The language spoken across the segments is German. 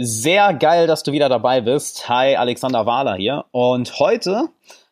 Sehr geil, dass du wieder dabei bist. Hi, Alexander Wahler hier. Und heute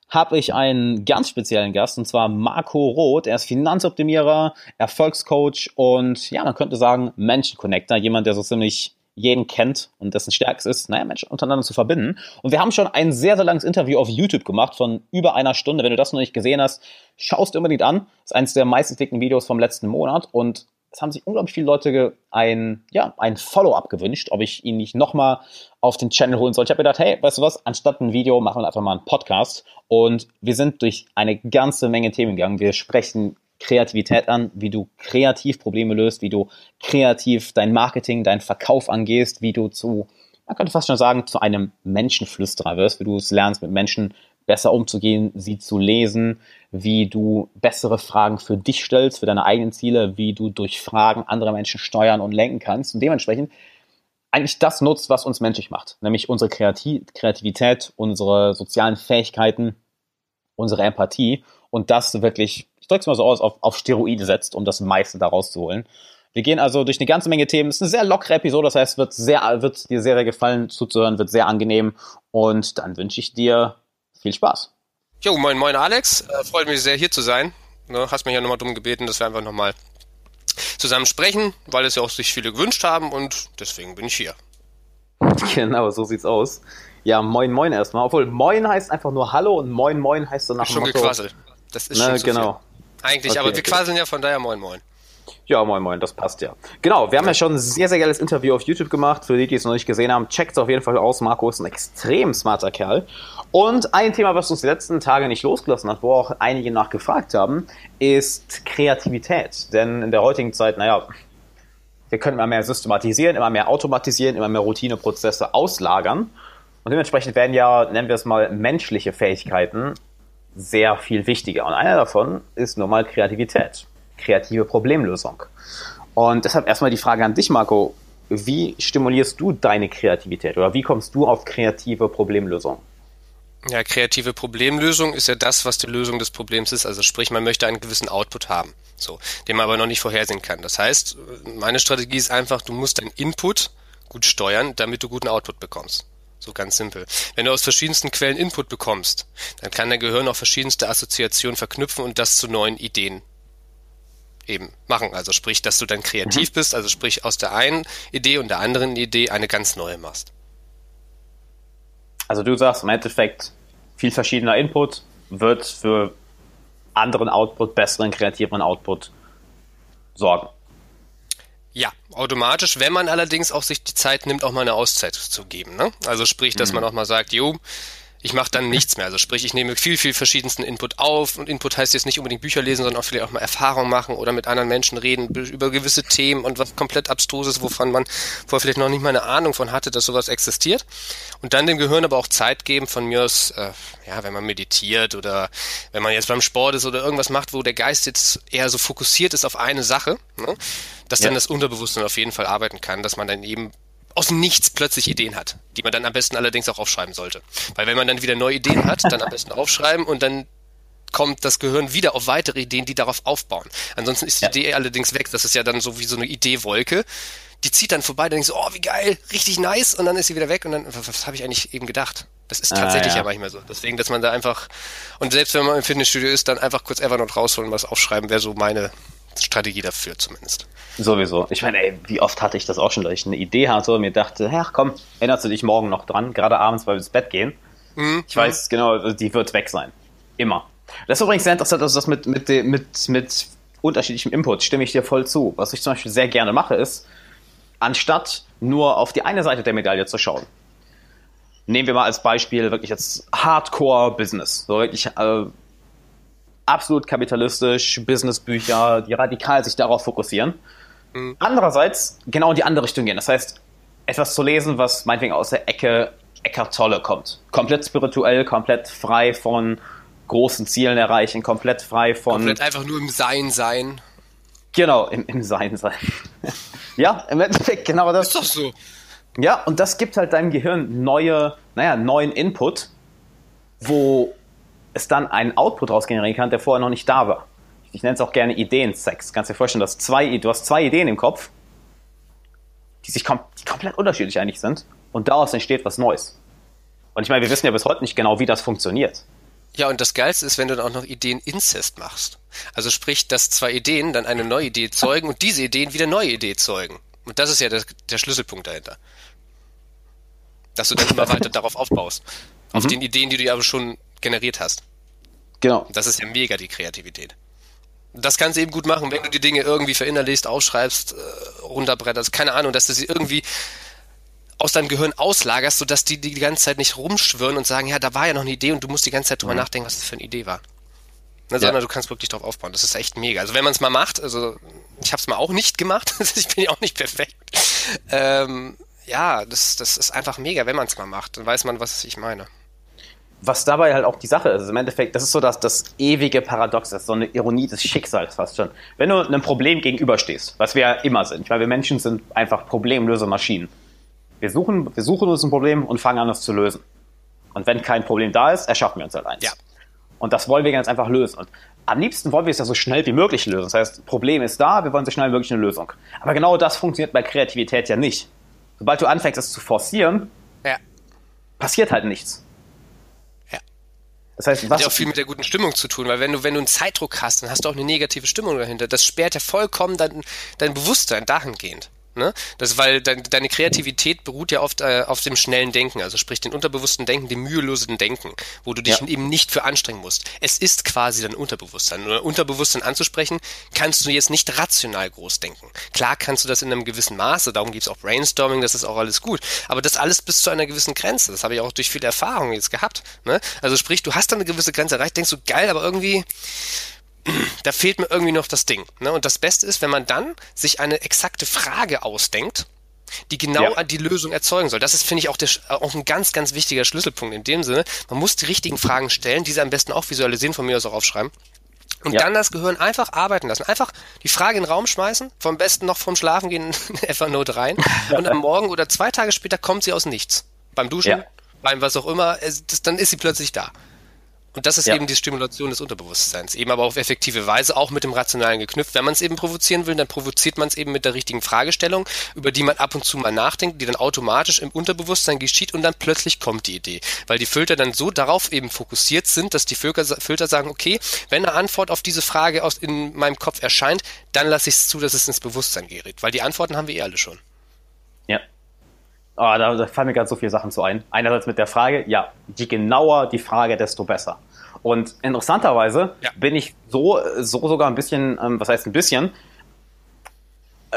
habe ich einen ganz speziellen Gast, und zwar Marco Roth. Er ist Finanzoptimierer, Erfolgscoach und ja, man könnte sagen Menschenconnector. Jemand, der so ziemlich jeden kennt und dessen Stärkes ist, naja, Menschen untereinander zu verbinden. Und wir haben schon ein sehr, sehr langes Interview auf YouTube gemacht von über einer Stunde. Wenn du das noch nicht gesehen hast, schaust du unbedingt an. Das ist eines der meistgeklickten Videos vom letzten Monat und es haben sich unglaublich viele Leute ein, ja, ein Follow-up gewünscht, ob ich ihn nicht nochmal auf den Channel holen soll. Ich habe gedacht, hey, weißt du was, anstatt ein Video machen wir einfach mal einen Podcast. Und wir sind durch eine ganze Menge Themen gegangen. Wir sprechen Kreativität an, wie du kreativ Probleme löst, wie du kreativ dein Marketing, deinen Verkauf angehst, wie du zu, man könnte fast schon sagen, zu einem Menschenflüsterer wirst, wie du es lernst, mit Menschen besser umzugehen, sie zu lesen, wie du bessere Fragen für dich stellst, für deine eigenen Ziele, wie du durch Fragen andere Menschen steuern und lenken kannst und dementsprechend eigentlich das nutzt, was uns menschlich macht, nämlich unsere Kreativität, unsere sozialen Fähigkeiten, unsere Empathie und das wirklich, ich drücke es mal so aus, auf, auf Steroide setzt, um das meiste daraus zu holen. Wir gehen also durch eine ganze Menge Themen. Es ist eine sehr lockere Episode, das heißt, wird sehr, wird dir sehr, sehr gefallen zuzuhören, wird sehr angenehm. Und dann wünsche ich dir viel Spaß. Jo, moin, moin Alex. Äh, freut mich sehr, hier zu sein. Ne, hast mich ja nochmal drum gebeten, dass wir einfach nochmal zusammen sprechen, weil es ja auch sich viele gewünscht haben und deswegen bin ich hier. Genau, so sieht's aus. Ja, moin, moin erstmal. Obwohl, moin heißt einfach nur Hallo und moin, moin heißt so nach schon Motto... gequasselt. Das ist ne, schon so genau. Viel. Eigentlich, okay, aber wir okay. quasseln ja von daher moin, moin. Ja, moin, moin, das passt ja. Genau, wir haben ja schon ein sehr, sehr geiles Interview auf YouTube gemacht. Für die, die es noch nicht gesehen haben, checkt es auf jeden Fall aus. Marco ist ein extrem smarter Kerl. Und ein Thema, was uns die letzten Tage nicht losgelassen hat, wo auch einige nachgefragt haben, ist Kreativität. Denn in der heutigen Zeit, naja, wir können immer mehr systematisieren, immer mehr automatisieren, immer mehr Routineprozesse auslagern. Und dementsprechend werden ja, nennen wir es mal, menschliche Fähigkeiten sehr viel wichtiger. Und einer davon ist nun mal Kreativität kreative Problemlösung. Und deshalb erstmal die Frage an dich, Marco. Wie stimulierst du deine Kreativität oder wie kommst du auf kreative Problemlösung? Ja, kreative Problemlösung ist ja das, was die Lösung des Problems ist. Also sprich, man möchte einen gewissen Output haben, so, den man aber noch nicht vorhersehen kann. Das heißt, meine Strategie ist einfach, du musst deinen Input gut steuern, damit du guten Output bekommst. So ganz simpel. Wenn du aus verschiedensten Quellen Input bekommst, dann kann dein Gehirn auch verschiedenste Assoziationen verknüpfen und das zu neuen Ideen eben machen. Also sprich, dass du dann kreativ mhm. bist, also sprich aus der einen Idee und der anderen Idee eine ganz neue machst. Also du sagst im Endeffekt, viel verschiedener Input wird für anderen Output, besseren, kreativeren Output sorgen. Ja, automatisch, wenn man allerdings auch sich die Zeit nimmt, auch mal eine Auszeit zu geben. Ne? Also sprich, dass mhm. man auch mal sagt, jo, ich mache dann nichts mehr. Also sprich, ich nehme viel, viel verschiedensten Input auf und Input heißt jetzt nicht unbedingt Bücher lesen, sondern auch vielleicht auch mal Erfahrung machen oder mit anderen Menschen reden über gewisse Themen und was komplett abstruses, wovon man vorher vielleicht noch nicht mal eine Ahnung von hatte, dass sowas existiert. Und dann dem Gehirn aber auch Zeit geben, von mir aus, äh, ja, wenn man meditiert oder wenn man jetzt beim Sport ist oder irgendwas macht, wo der Geist jetzt eher so fokussiert ist auf eine Sache, ne? dass ja. dann das Unterbewusstsein auf jeden Fall arbeiten kann, dass man dann eben aus nichts plötzlich Ideen hat, die man dann am besten allerdings auch aufschreiben sollte. Weil wenn man dann wieder neue Ideen hat, dann am besten aufschreiben und dann kommt das Gehirn wieder auf weitere Ideen, die darauf aufbauen. Ansonsten ist die ja. Idee allerdings weg. Das ist ja dann so wie so eine Ideewolke. Die zieht dann vorbei, dann denkst du, oh, wie geil, richtig nice, und dann ist sie wieder weg und dann, was, was habe ich eigentlich eben gedacht? Das ist tatsächlich ah, ja. ja. manchmal so. Deswegen, dass man da einfach, und selbst wenn man im Fitnessstudio ist, dann einfach kurz Evernote rausholen, was aufschreiben, wäre so meine Strategie dafür zumindest. Sowieso. Ich meine, ey, wie oft hatte ich das auch schon, dass ich eine Idee hatte und mir dachte, ach komm, erinnerst du dich morgen noch dran, gerade abends, weil wir ins Bett gehen. Mhm. Ich weiß genau, die wird weg sein. Immer. Das ist übrigens sehr interessant, dass das mit, mit, mit, mit unterschiedlichem Input stimme ich dir voll zu. Was ich zum Beispiel sehr gerne mache, ist, anstatt nur auf die eine Seite der Medaille zu schauen, nehmen wir mal als Beispiel wirklich jetzt Hardcore-Business. So wirklich äh, absolut kapitalistisch, Businessbücher, die radikal sich darauf fokussieren. Mhm. Andererseits genau in die andere Richtung gehen. Das heißt, etwas zu lesen, was meinetwegen aus der Ecke Eckart Tolle kommt. Komplett spirituell, komplett frei von großen Zielen erreichen, komplett frei von. Komplett einfach nur im Sein sein. Genau, im, im Sein sein. ja, im Endeffekt genau das. Ist doch so. Ja, und das gibt halt deinem Gehirn neue, naja, neuen Input, wo es dann einen Output raus generieren kann, der vorher noch nicht da war. Ich nenne es auch gerne Ideensex. Kannst dir vorstellen, dass zwei, du hast zwei Ideen im Kopf, die sich kom die komplett unterschiedlich eigentlich sind und daraus entsteht was Neues. Und ich meine, wir wissen ja bis heute nicht genau, wie das funktioniert. Ja, und das Geilste ist, wenn du dann auch noch Ideen-Inzest machst. Also sprich, dass zwei Ideen dann eine neue Idee zeugen und diese Ideen wieder neue Ideen zeugen. Und das ist ja der, der Schlüsselpunkt dahinter. Dass du dann immer weiter darauf aufbaust. Auf mhm. den Ideen, die du ja aber schon generiert hast. Genau. Das ist ja mega die Kreativität. Das kannst du eben gut machen, wenn du die Dinge irgendwie verinnerlichst, aufschreibst, äh, runterbretterst, keine Ahnung, dass du sie irgendwie aus deinem Gehirn auslagerst, sodass die die ganze Zeit nicht rumschwirren und sagen, ja, da war ja noch eine Idee und du musst die ganze Zeit drüber mhm. nachdenken, was das für eine Idee war. Ne, sondern du kannst wirklich drauf aufbauen. Das ist echt mega. Also wenn man es mal macht, also ich habe es mal auch nicht gemacht, ich bin ja auch nicht perfekt. Ähm, ja, das, das ist einfach mega, wenn man es mal macht. Dann weiß man, was ich meine. Was dabei halt auch die Sache ist, im Endeffekt, das ist so das, das ewige Paradox, das ist so eine Ironie des Schicksals fast schon. Wenn du einem Problem gegenüberstehst, was wir ja immer sind, ich meine, wir Menschen sind einfach Problemlösemaschinen. Wir suchen, wir suchen uns ein Problem und fangen an, es zu lösen. Und wenn kein Problem da ist, erschaffen wir uns halt eins. Ja. Und das wollen wir ganz einfach lösen. Und am liebsten wollen wir es ja so schnell wie möglich lösen. Das heißt, Problem ist da, wir wollen so schnell wie möglich eine Lösung. Aber genau das funktioniert bei Kreativität ja nicht. Sobald du anfängst, es zu forcieren, ja. passiert halt nichts. Das heißt, was. Hat ja auch viel mit der guten Stimmung zu tun, weil wenn du, wenn du einen Zeitdruck hast, dann hast du auch eine negative Stimmung dahinter. Das sperrt ja vollkommen dein, dein Bewusstsein dahingehend. Ne? Das, weil de deine Kreativität beruht ja oft äh, auf dem schnellen Denken, also sprich den unterbewussten Denken, dem mühelosen Denken, wo du dich ja. eben nicht für anstrengen musst. Es ist quasi dein Unterbewusstsein. Oder Unterbewusstsein anzusprechen, kannst du jetzt nicht rational groß denken. Klar kannst du das in einem gewissen Maße, darum gibt's auch Brainstorming, das ist auch alles gut. Aber das alles bis zu einer gewissen Grenze. Das habe ich auch durch viele Erfahrungen jetzt gehabt. Ne? Also sprich, du hast dann eine gewisse Grenze erreicht, denkst du, geil, aber irgendwie da fehlt mir irgendwie noch das Ding. Ne? Und das Beste ist, wenn man dann sich eine exakte Frage ausdenkt, die genau ja. die Lösung erzeugen soll. Das ist, finde ich, auch, der, auch ein ganz, ganz wichtiger Schlüsselpunkt in dem Sinne. Man muss die richtigen Fragen stellen, diese am besten auch visualisieren, von mir aus auch aufschreiben. Und ja. dann das Gehirn einfach arbeiten lassen. Einfach die Frage in den Raum schmeißen, vom besten noch vom Schlafen gehen in Evernote rein. Und am Morgen oder zwei Tage später kommt sie aus nichts. Beim Duschen, ja. beim was auch immer, es, das, dann ist sie plötzlich da. Und das ist ja. eben die Stimulation des Unterbewusstseins. Eben aber auf effektive Weise, auch mit dem Rationalen geknüpft. Wenn man es eben provozieren will, dann provoziert man es eben mit der richtigen Fragestellung, über die man ab und zu mal nachdenkt, die dann automatisch im Unterbewusstsein geschieht und dann plötzlich kommt die Idee. Weil die Filter dann so darauf eben fokussiert sind, dass die Filter, Filter sagen, okay, wenn eine Antwort auf diese Frage aus in meinem Kopf erscheint, dann lasse ich es zu, dass es ins Bewusstsein gerät. Weil die Antworten haben wir eh alle schon. Ja, Oh, da, da fallen mir gerade so viele Sachen zu ein. Einerseits mit der Frage, ja, je genauer die Frage, desto besser. Und interessanterweise ja. bin ich so, so sogar ein bisschen, ähm, was heißt ein bisschen, äh,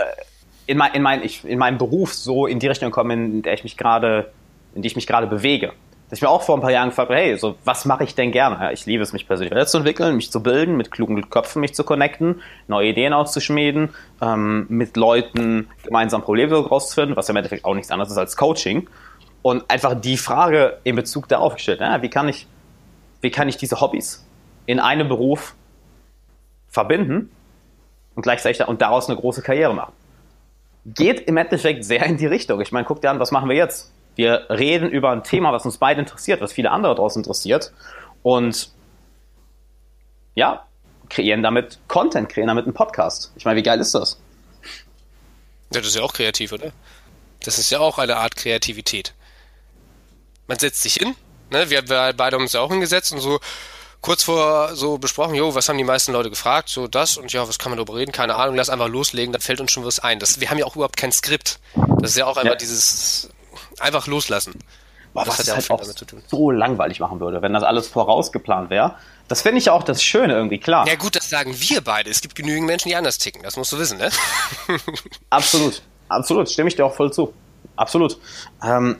in, mein, in, mein, ich, in meinem Beruf so in die Richtung gekommen, in der ich mich gerade, in die ich mich gerade bewege ich mir auch vor ein paar Jahren gefragt habe, hey, so, was mache ich denn gerne? Ich liebe es, mich persönlich weiterzuentwickeln, mich zu bilden, mit klugen Köpfen mich zu connecten, neue Ideen auszuschmieden, ähm, mit Leuten gemeinsam Probleme rauszufinden, was ja im Endeffekt auch nichts anderes ist als Coaching. Und einfach die Frage in Bezug darauf gestellt, ja, wie kann ich, wie kann ich diese Hobbys in einem Beruf verbinden und gleichzeitig und daraus eine große Karriere machen? Geht im Endeffekt sehr in die Richtung. Ich meine, guck dir an, was machen wir jetzt? Wir reden über ein Thema, was uns beide interessiert, was viele andere draußen interessiert. Und ja, kreieren damit Content, kreieren damit einen Podcast. Ich meine, wie geil ist das? Ja, das ist ja auch kreativ, oder? Das ist ja auch eine Art Kreativität. Man setzt sich hin, ne? wir, wir beide haben uns ja auch hingesetzt und so kurz vor so besprochen, jo, was haben die meisten Leute gefragt, so das und ja, was kann man darüber reden, keine Ahnung, lass einfach loslegen, da fällt uns schon was ein. Das, wir haben ja auch überhaupt kein Skript. Das ist ja auch einfach ja. dieses einfach loslassen. Boah, das was hat ja halt auch damit zu tun. so langweilig machen würde, wenn das alles vorausgeplant wäre. Das finde ich ja auch das Schöne irgendwie, klar. Ja gut, das sagen wir beide. Es gibt genügend Menschen, die anders ticken. Das musst du wissen, ne? absolut, absolut. Stimme ich dir auch voll zu. Absolut. Ähm,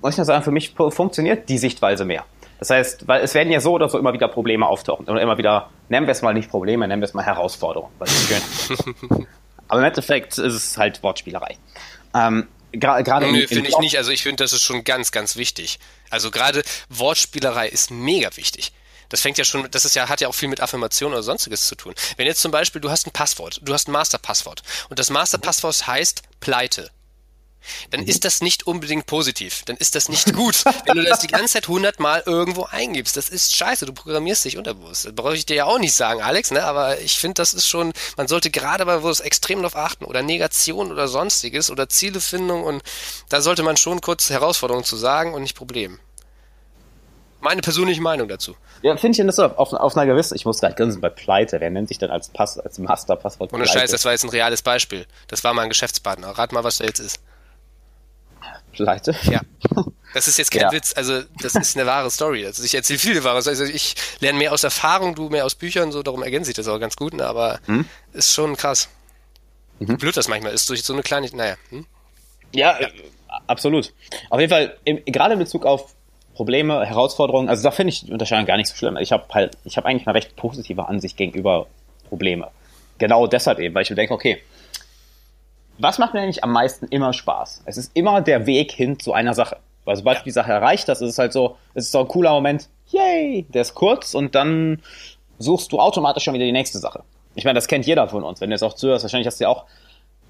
muss ich nur sagen, für mich funktioniert die Sichtweise mehr. Das heißt, weil es werden ja so oder so immer wieder Probleme auftauchen. Oder immer wieder, nennen wir es mal nicht Probleme, nennen wir es mal Herausforderungen. Aber im Endeffekt ist es halt Wortspielerei. Ähm, Gerade nee, finde ich nicht. Also ich finde, das ist schon ganz, ganz wichtig. Also gerade Wortspielerei ist mega wichtig. Das fängt ja schon, das ist ja, hat ja auch viel mit Affirmation oder sonstiges zu tun. Wenn jetzt zum Beispiel, du hast ein Passwort, du hast ein Masterpasswort und das Masterpasswort heißt Pleite. Dann ist das nicht unbedingt positiv. Dann ist das nicht gut, wenn du das die ganze Zeit hundertmal irgendwo eingibst. Das ist scheiße. Du programmierst dich unterbewusst. Das brauche ich dir ja auch nicht sagen, Alex, ne? Aber ich finde, das ist schon, man sollte gerade bei wo es extrem darauf achten oder Negation oder sonstiges oder Zielefindung und da sollte man schon kurz Herausforderungen zu sagen und nicht Problem. Meine persönliche Meinung dazu. Ja, finde ich interessant. Auf, auf einer gewissen, ich muss gerade grinsen bei Pleite. Wer nennt sich denn als Pass, als Master-Passwort Ohne Scheiß, das war jetzt ein reales Beispiel. Das war mein Geschäftspartner. Rat mal, was der jetzt ist. Pleite? Ja. Das ist jetzt kein ja. Witz, also das ist eine wahre Story. Also ich erzähle viele wahre Also ich lerne mehr aus Erfahrung, du mehr aus Büchern, so darum ergänzt sich das auch ganz gut, ne? aber hm? ist schon krass. Mhm. Blöd das manchmal ist durch so eine kleine, naja. Hm? Ja, ja, absolut. Auf jeden Fall, im, gerade in Bezug auf Probleme, Herausforderungen, also da finde ich die Unterscheidung gar nicht so schlimm. Ich habe halt, ich habe eigentlich eine recht positive Ansicht gegenüber Probleme. Genau deshalb eben, weil ich mir denke, okay, was macht mir eigentlich am meisten immer Spaß? Es ist immer der Weg hin zu einer Sache. Weil sobald du die Sache erreicht hast, ist es halt so, es ist so ein cooler Moment, yay, der ist kurz und dann suchst du automatisch schon wieder die nächste Sache. Ich meine, das kennt jeder von uns. Wenn du jetzt auch zuhörst, wahrscheinlich hast du ja auch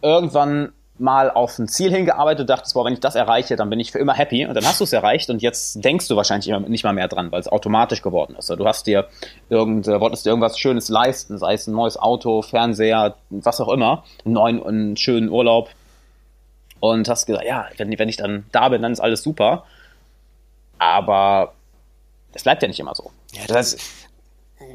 irgendwann mal auf ein Ziel hingearbeitet, dachtest, boah, wenn ich das erreiche, dann bin ich für immer happy und dann hast du es erreicht und jetzt denkst du wahrscheinlich nicht mal mehr dran, weil es automatisch geworden ist. Du hast dir irgend, äh, wolltest dir irgendwas Schönes leisten, sei es ein neues Auto, Fernseher, was auch immer, einen neuen, einen schönen Urlaub und hast gesagt, ja, wenn, wenn ich dann da bin, dann ist alles super. Aber es bleibt ja nicht immer so. Ja, das heißt,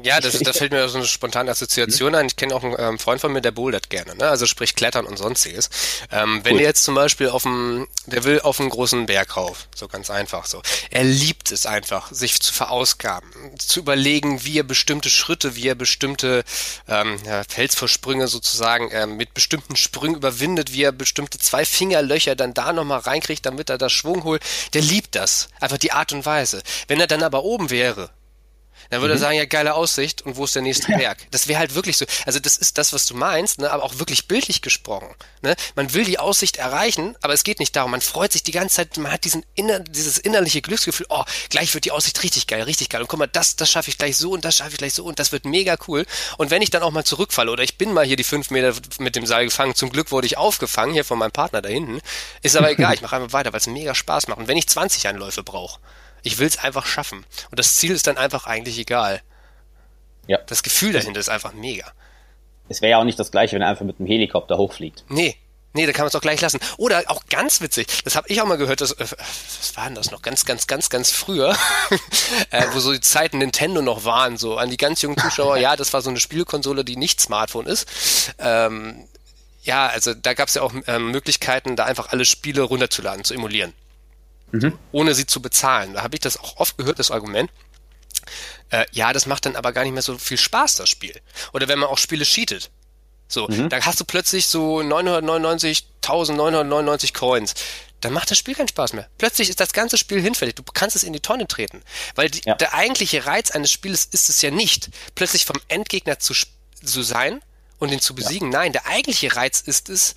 ja, das, das fällt mir so eine spontane Assoziation mhm. ein. Ich kenne auch einen ähm, Freund von mir, der bouldert gerne, ne? also sprich Klettern und sonstiges. Ähm, wenn er jetzt zum Beispiel auf dem, der will auf einen großen Berg rauf, so ganz einfach so. Er liebt es einfach, sich zu verausgaben, zu überlegen, wie er bestimmte Schritte, wie er bestimmte ähm, ja, Felsvorsprünge sozusagen ähm, mit bestimmten Sprüngen überwindet, wie er bestimmte zwei Fingerlöcher dann da nochmal reinkriegt, damit er das Schwung holt. Der liebt das, einfach die Art und Weise. Wenn er dann aber oben wäre dann würde mhm. er sagen, ja, geile Aussicht und wo ist der nächste ja. Berg? Das wäre halt wirklich so. Also das ist das, was du meinst, ne? aber auch wirklich bildlich gesprochen. Ne? Man will die Aussicht erreichen, aber es geht nicht darum. Man freut sich die ganze Zeit, man hat diesen inner, dieses innerliche Glücksgefühl, oh, gleich wird die Aussicht richtig geil, richtig geil. Und guck mal, das, das schaffe ich gleich so und das schaffe ich gleich so und das wird mega cool. Und wenn ich dann auch mal zurückfalle oder ich bin mal hier die fünf Meter mit dem Seil gefangen, zum Glück wurde ich aufgefangen, hier von meinem Partner da hinten, ist aber egal, ich mache einfach weiter, weil es mega Spaß macht. Und wenn ich 20 Anläufe brauche, ich will es einfach schaffen. Und das Ziel ist dann einfach eigentlich egal. Ja. Das Gefühl dahinter ist einfach mega. Es wäre ja auch nicht das gleiche, wenn er einfach mit einem Helikopter hochfliegt. Nee. Nee, da kann man es auch gleich lassen. Oder auch ganz witzig, das habe ich auch mal gehört, dass, äh, was war denn das noch, ganz, ganz, ganz, ganz früher, äh, wo so die Zeiten Nintendo noch waren, so an die ganz jungen Zuschauer, ja, das war so eine Spielkonsole, die nicht Smartphone ist. Ähm, ja, also da gab es ja auch ähm, Möglichkeiten, da einfach alle Spiele runterzuladen, zu emulieren. Mhm. Ohne sie zu bezahlen. Da habe ich das auch oft gehört, das Argument. Äh, ja, das macht dann aber gar nicht mehr so viel Spaß, das Spiel. Oder wenn man auch Spiele cheatet. So, mhm. da hast du plötzlich so 999.999 Coins. Dann macht das Spiel keinen Spaß mehr. Plötzlich ist das ganze Spiel hinfällig. Du kannst es in die Tonne treten. Weil die, ja. der eigentliche Reiz eines Spieles ist es ja nicht, plötzlich vom Endgegner zu, zu sein und ihn zu besiegen. Ja. Nein, der eigentliche Reiz ist es,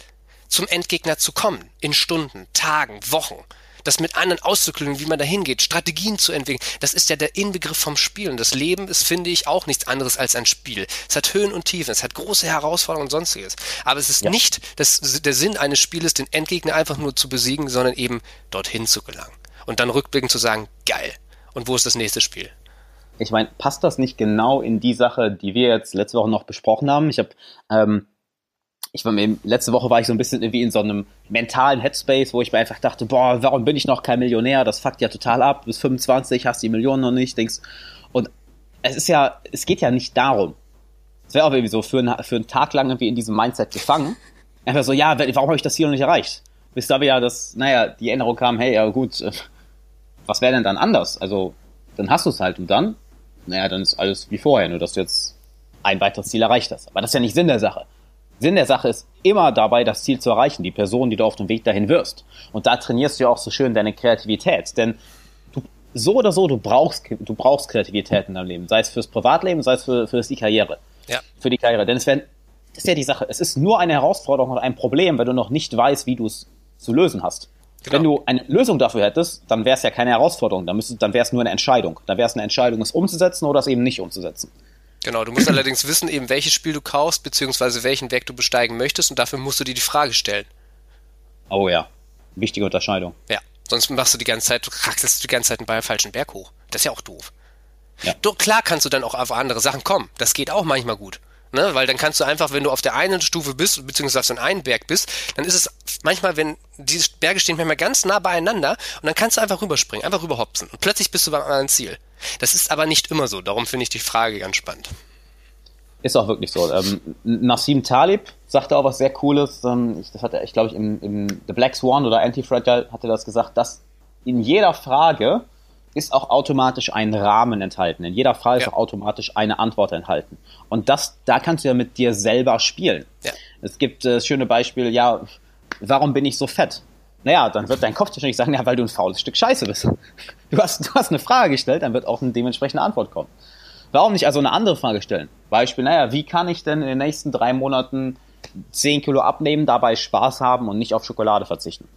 zum Endgegner zu kommen. In Stunden, Tagen, Wochen das mit anderen auszuklügeln, wie man da hingeht, Strategien zu entwickeln, das ist ja der Inbegriff vom Spiel. Und das Leben ist, finde ich, auch nichts anderes als ein Spiel. Es hat Höhen und Tiefen, es hat große Herausforderungen und sonstiges. Aber es ist ja. nicht das, der Sinn eines Spieles, den Endgegner einfach nur zu besiegen, sondern eben dorthin zu gelangen. Und dann rückblickend zu sagen, geil. Und wo ist das nächste Spiel? Ich meine, passt das nicht genau in die Sache, die wir jetzt letzte Woche noch besprochen haben? Ich habe ähm, ich war mir, letzte Woche war ich so ein bisschen irgendwie in so einem mentalen Headspace, wo ich mir einfach dachte, boah, warum bin ich noch kein Millionär? Das fuckt ja total ab. Bis 25 hast die Millionen noch nicht, denkst. Und es ist ja, es geht ja nicht darum. Es wäre auch irgendwie so für, ein, für einen Tag lang irgendwie in diesem Mindset gefangen. Einfach so, ja, warum habe ich das Ziel noch nicht erreicht? Bis da ja das, naja, die Änderung kam, hey, ja gut, äh, was wäre denn dann anders? Also, dann hast du es halt und dann, naja, dann ist alles wie vorher, nur dass du jetzt ein weiteres Ziel erreicht hast. Aber das ist ja nicht Sinn der Sache. Sinn der Sache ist immer dabei, das Ziel zu erreichen, die Person, die du auf dem Weg dahin wirst. Und da trainierst du ja auch so schön deine Kreativität. Denn du, so oder so, du brauchst, du brauchst Kreativität in deinem Leben. Sei es fürs Privatleben, sei es für, für die Karriere. Ja. Für die Karriere. Denn es werden, das ist ja die Sache. Es ist nur eine Herausforderung oder ein Problem, wenn du noch nicht weißt, wie du es zu lösen hast. Genau. Wenn du eine Lösung dafür hättest, dann wäre es ja keine Herausforderung. Dann, müsstest, dann wäre es nur eine Entscheidung. Dann wäre es eine Entscheidung, es umzusetzen oder es eben nicht umzusetzen. Genau, du musst allerdings wissen, eben welches Spiel du kaufst, beziehungsweise welchen Weg du besteigen möchtest und dafür musst du dir die Frage stellen. Oh ja. Wichtige Unterscheidung. Ja, sonst machst du die ganze Zeit, du kraxelst die ganze Zeit einen Ball falschen Berg hoch. Das ist ja auch doof. Ja. Du, klar kannst du dann auch auf andere Sachen kommen. Das geht auch manchmal gut. Ne? Weil dann kannst du einfach, wenn du auf der einen Stufe bist, beziehungsweise auf so einem Berg bist, dann ist es manchmal, wenn diese Berge stehen manchmal ganz nah beieinander und dann kannst du einfach rüberspringen, einfach rüberhopsen und plötzlich bist du beim anderen Ziel. Das ist aber nicht immer so, darum finde ich die Frage ganz spannend. Ist auch wirklich so. Ähm, Nassim Talib sagte auch was sehr Cooles. Ähm, das hat er, ich glaube, ich im, im The Black Swan oder Anti-Fragile hatte das gesagt, dass in jeder Frage ist auch automatisch ein Rahmen enthalten. In jeder Frage ja. ist auch automatisch eine Antwort enthalten. Und das, da kannst du ja mit dir selber spielen. Ja. Es gibt äh, das schöne Beispiel, ja, warum bin ich so fett? Naja, dann wird dein Kopf wahrscheinlich sagen, ja, weil du ein faules Stück Scheiße bist. Du hast, du hast eine Frage gestellt, dann wird auch eine dementsprechende Antwort kommen. Warum nicht also eine andere Frage stellen? Beispiel, naja, wie kann ich denn in den nächsten drei Monaten 10 Kilo abnehmen, dabei Spaß haben und nicht auf Schokolade verzichten?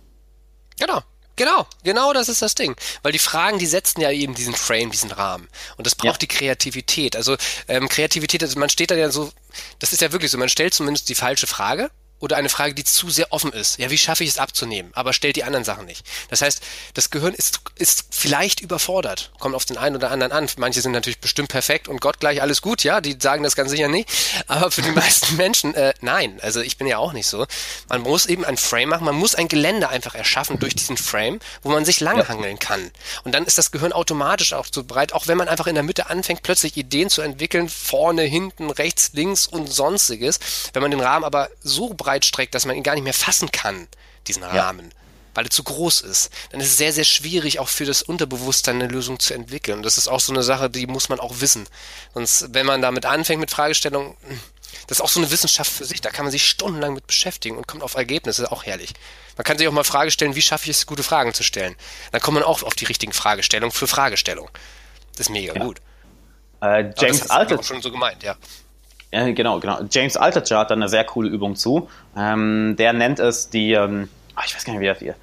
Genau. Genau, genau das ist das Ding. Weil die Fragen, die setzen ja eben diesen Frame, diesen Rahmen. Und das braucht ja. die Kreativität. Also ähm, Kreativität, also man steht da ja so, das ist ja wirklich so, man stellt zumindest die falsche Frage oder eine Frage, die zu sehr offen ist. Ja, wie schaffe ich es abzunehmen? Aber stellt die anderen Sachen nicht. Das heißt, das Gehirn ist, ist vielleicht überfordert. Kommt auf den einen oder anderen an. Manche sind natürlich bestimmt perfekt und Gott gleich alles gut, ja, die sagen das ganz sicher nicht. Aber für die meisten Menschen, äh, nein. Also ich bin ja auch nicht so. Man muss eben ein Frame machen, man muss ein Gelände einfach erschaffen durch diesen Frame, wo man sich langhangeln kann. Und dann ist das Gehirn automatisch auch so bereit, auch wenn man einfach in der Mitte anfängt, plötzlich Ideen zu entwickeln, vorne, hinten, rechts, links und sonstiges. Wenn man den Rahmen aber so breit breit streckt, dass man ihn gar nicht mehr fassen kann, diesen Rahmen. Ja. Weil er zu groß ist, dann ist es sehr, sehr schwierig, auch für das Unterbewusstsein eine Lösung zu entwickeln. Und das ist auch so eine Sache, die muss man auch wissen. Sonst, wenn man damit anfängt mit Fragestellungen, das ist auch so eine Wissenschaft für sich. Da kann man sich stundenlang mit beschäftigen und kommt auf Ergebnisse. Auch herrlich. Man kann sich auch mal Frage stellen, wie schaffe ich es, gute Fragen zu stellen. Dann kommt man auch auf die richtigen Fragestellungen für Fragestellung. Das ist mega ja. gut. Äh, James auch schon so gemeint, ja. Ja, genau, genau. James Altucher hat da eine sehr coole Übung zu. Ähm, der nennt es die, ähm, ach, ich weiß gar nicht, wie das hier,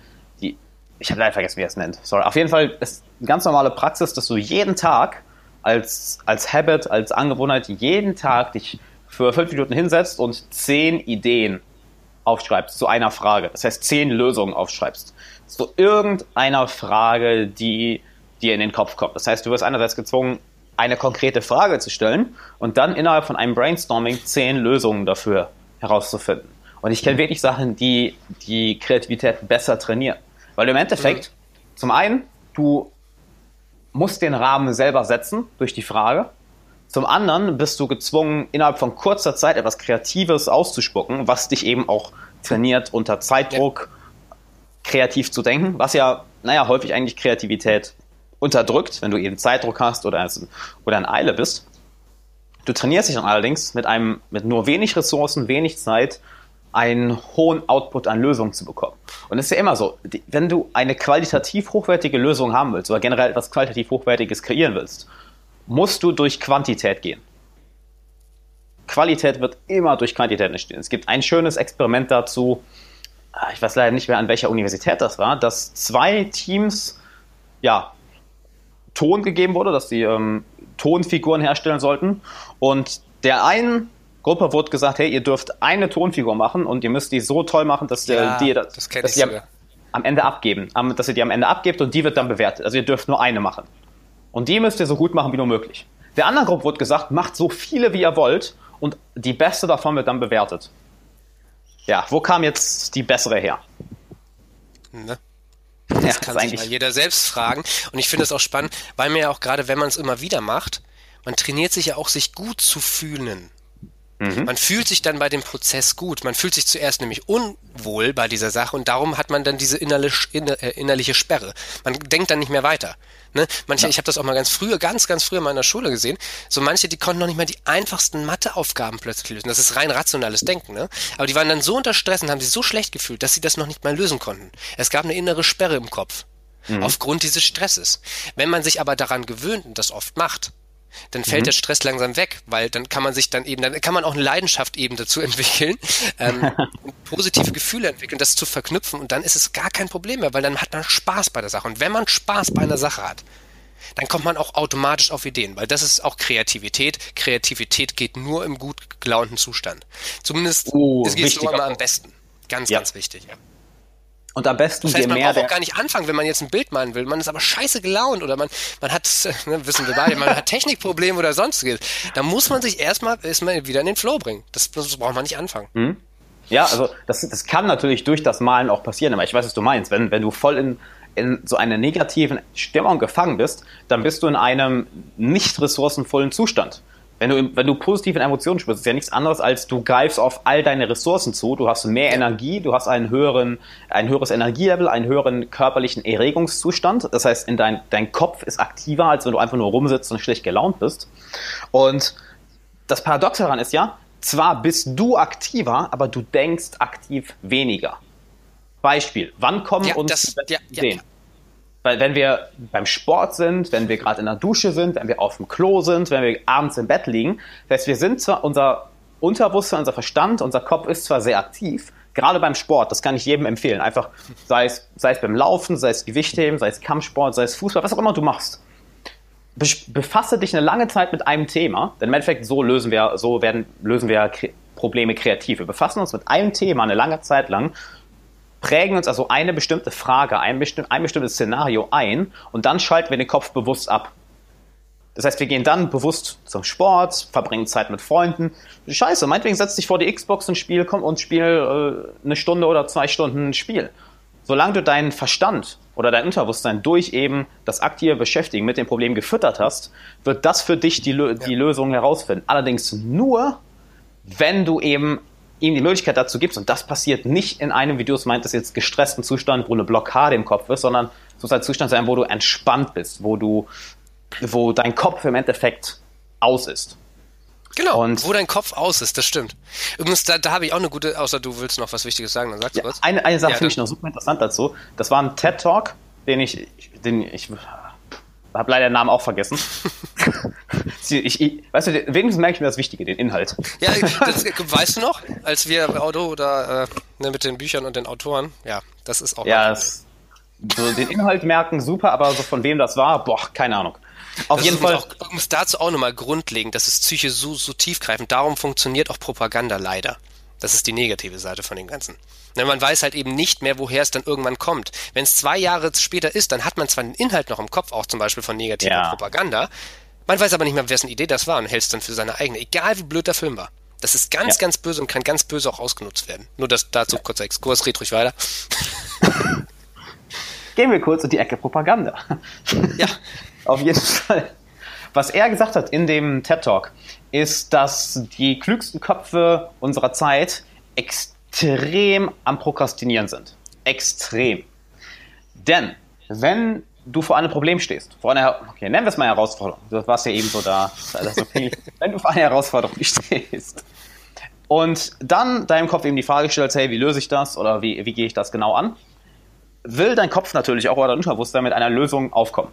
die, ich habe leider vergessen, wie er es nennt. Sorry. Auf jeden Fall ist eine ganz normale Praxis, dass du jeden Tag als, als Habit, als Angewohnheit, jeden Tag dich für fünf Minuten hinsetzt und zehn Ideen aufschreibst zu einer Frage. Das heißt, zehn Lösungen aufschreibst. Zu irgendeiner Frage, die dir in den Kopf kommt. Das heißt, du wirst einerseits gezwungen, eine konkrete Frage zu stellen und dann innerhalb von einem Brainstorming zehn Lösungen dafür herauszufinden. Und ich kenne wirklich Sachen, die die Kreativität besser trainieren. Weil im Endeffekt, mhm. zum einen, du musst den Rahmen selber setzen durch die Frage. Zum anderen bist du gezwungen, innerhalb von kurzer Zeit etwas Kreatives auszuspucken, was dich eben auch trainiert, unter Zeitdruck ja. kreativ zu denken, was ja, naja, häufig eigentlich Kreativität unterdrückt, wenn du eben Zeitdruck hast oder, oder in Eile bist. Du trainierst dich dann allerdings mit einem, mit nur wenig Ressourcen, wenig Zeit, einen hohen Output an Lösungen zu bekommen. Und es ist ja immer so, wenn du eine qualitativ hochwertige Lösung haben willst oder generell etwas qualitativ hochwertiges kreieren willst, musst du durch Quantität gehen. Qualität wird immer durch Quantität entstehen. Es gibt ein schönes Experiment dazu, ah, ich weiß leider nicht mehr an welcher Universität das war, dass zwei Teams ja, Ton gegeben wurde, dass die ähm, Tonfiguren herstellen sollten. Und der einen Gruppe wurde gesagt, hey, ihr dürft eine Tonfigur machen und ihr müsst die so toll machen, dass, ja, die, das, das dass ihr am Ende abgeben, dass ihr die am Ende abgebt und die wird dann bewertet. Also ihr dürft nur eine machen. Und die müsst ihr so gut machen wie nur möglich. Der anderen Gruppe wurde gesagt, macht so viele wie ihr wollt und die beste davon wird dann bewertet. Ja, wo kam jetzt die bessere her? Ne? Das ja, kann das sich mal jeder selbst fragen. Und ich finde es auch spannend, weil mir ja auch gerade, wenn man es immer wieder macht, man trainiert sich ja auch, sich gut zu fühlen. Mhm. Man fühlt sich dann bei dem Prozess gut. Man fühlt sich zuerst nämlich unwohl bei dieser Sache und darum hat man dann diese innerlich, inner, äh, innerliche Sperre. Man denkt dann nicht mehr weiter. Ne? Manche, ja. ich habe das auch mal ganz früher, ganz, ganz früher in der Schule gesehen. So manche, die konnten noch nicht mal die einfachsten Matheaufgaben plötzlich lösen. Das ist rein rationales Denken, ne? Aber die waren dann so unter Stress und haben sich so schlecht gefühlt, dass sie das noch nicht mal lösen konnten. Es gab eine innere Sperre im Kopf. Mhm. Aufgrund dieses Stresses. Wenn man sich aber daran gewöhnt und das oft macht, dann fällt mhm. der Stress langsam weg, weil dann kann man sich dann eben, dann kann man auch eine Leidenschaft eben dazu entwickeln, ähm, positive Gefühle entwickeln, das zu verknüpfen und dann ist es gar kein Problem mehr, weil dann hat man Spaß bei der Sache. Und wenn man Spaß bei einer Sache hat, dann kommt man auch automatisch auf Ideen, weil das ist auch Kreativität. Kreativität geht nur im gut gelaunten Zustand. Zumindest oh, es geht so immer am besten. Ganz, ja. ganz wichtig. Ja. Und am besten das heißt, man mehr braucht auch gar nicht anfangen, wenn man jetzt ein Bild malen will. Man ist aber scheiße gelaunt oder man, man hat, ne, wissen wir beide, man hat Technikprobleme oder sonstiges. Da muss man sich erstmal, erstmal wieder in den Flow bringen. Das, das braucht man nicht anfangen. Mhm. Ja, also das, das kann natürlich durch das Malen auch passieren, aber ich weiß, was du meinst. Wenn, wenn du voll in, in so einer negativen Stimmung gefangen bist, dann bist du in einem nicht ressourcenvollen Zustand. Wenn du, wenn du positive Emotionen spürst, ist ja nichts anderes, als du greifst auf all deine Ressourcen zu, du hast mehr Energie, du hast einen höheren, ein höheres Energielevel, einen höheren körperlichen Erregungszustand. Das heißt, in dein, dein Kopf ist aktiver, als wenn du einfach nur rumsitzt und schlecht gelaunt bist. Und das Paradox daran ist ja, zwar bist du aktiver, aber du denkst aktiv weniger. Beispiel, wann kommen ja, uns das, ja, Ideen? Weil wenn wir beim Sport sind, wenn wir gerade in der Dusche sind, wenn wir auf dem Klo sind, wenn wir abends im Bett liegen, das heißt, wir sind zwar, unser Unterbewusstsein, unser Verstand, unser Kopf ist zwar sehr aktiv, gerade beim Sport, das kann ich jedem empfehlen, einfach sei es, sei es beim Laufen, sei es Gewichtheben, sei es Kampfsport, sei es Fußball, was auch immer du machst. Befasse dich eine lange Zeit mit einem Thema, denn im Endeffekt so lösen wir, so werden, lösen wir Probleme kreativ. Wir befassen uns mit einem Thema eine lange Zeit lang prägen uns also eine bestimmte Frage, ein, bestimm ein bestimmtes Szenario ein und dann schalten wir den Kopf bewusst ab. Das heißt, wir gehen dann bewusst zum Sport, verbringen Zeit mit Freunden. Scheiße, meinetwegen setz dich vor die Xbox und spiel komm, und spiel äh, eine Stunde oder zwei Stunden ein Spiel. Solange du deinen Verstand oder dein Unterbewusstsein durch eben das aktive Beschäftigen mit dem Problem gefüttert hast, wird das für dich die, die ja. Lösung herausfinden. Allerdings nur, wenn du eben ihm die Möglichkeit dazu gibst, und das passiert nicht in einem, wie du es meintest, jetzt gestressten Zustand, wo eine Blockade im Kopf ist, sondern es muss ein Zustand sein, wo du entspannt bist, wo du, wo dein Kopf im Endeffekt aus ist. Genau, und wo dein Kopf aus ist, das stimmt. Übrigens, da, da habe ich auch eine gute, außer du willst noch was Wichtiges sagen, dann sagst du ja, was. Eine, eine Sache ja, finde ich noch super interessant dazu. Das war ein TED-Talk, den ich, den ich habe leider den Namen auch vergessen. ich, ich, weißt du, wenigstens merke ich mir das Wichtige, den Inhalt. Ja, das, weißt du noch, als wir Auto oder äh, ne, mit den Büchern und den Autoren, ja, das ist auch. Ja, das, so den Inhalt merken, super, aber so von wem das war, boah, keine Ahnung. Auf das jeden Fall. Auch, muss dazu auch nochmal grundlegend, das ist Psyche so, so tiefgreifend. Darum funktioniert auch Propaganda leider. Das ist die negative Seite von dem Ganzen. Man weiß halt eben nicht mehr, woher es dann irgendwann kommt. Wenn es zwei Jahre später ist, dann hat man zwar den Inhalt noch im Kopf, auch zum Beispiel von negativer ja. Propaganda, man weiß aber nicht mehr, wessen Idee das war und hält es dann für seine eigene, egal wie blöd der Film war. Das ist ganz, ja. ganz böse und kann ganz böse auch ausgenutzt werden. Nur das dazu ja. kurzer Exkurs, red ruhig weiter. Gehen wir kurz in die Ecke Propaganda. Ja. Auf jeden Fall. Was er gesagt hat in dem TED Talk, ist, dass die klügsten Köpfe unserer Zeit extrem am Prokrastinieren sind. Extrem. Denn wenn du vor einem Problem stehst, vor einer, okay, nennen wir es mal Herausforderung, du warst ja eben so da, okay, wenn du vor einer Herausforderung stehst. Und dann deinem Kopf eben die Frage stellst, hey, wie löse ich das? Oder wie, wie gehe ich das genau an, will dein Kopf natürlich auch oder dein Unterbewusstsein mit einer Lösung aufkommen.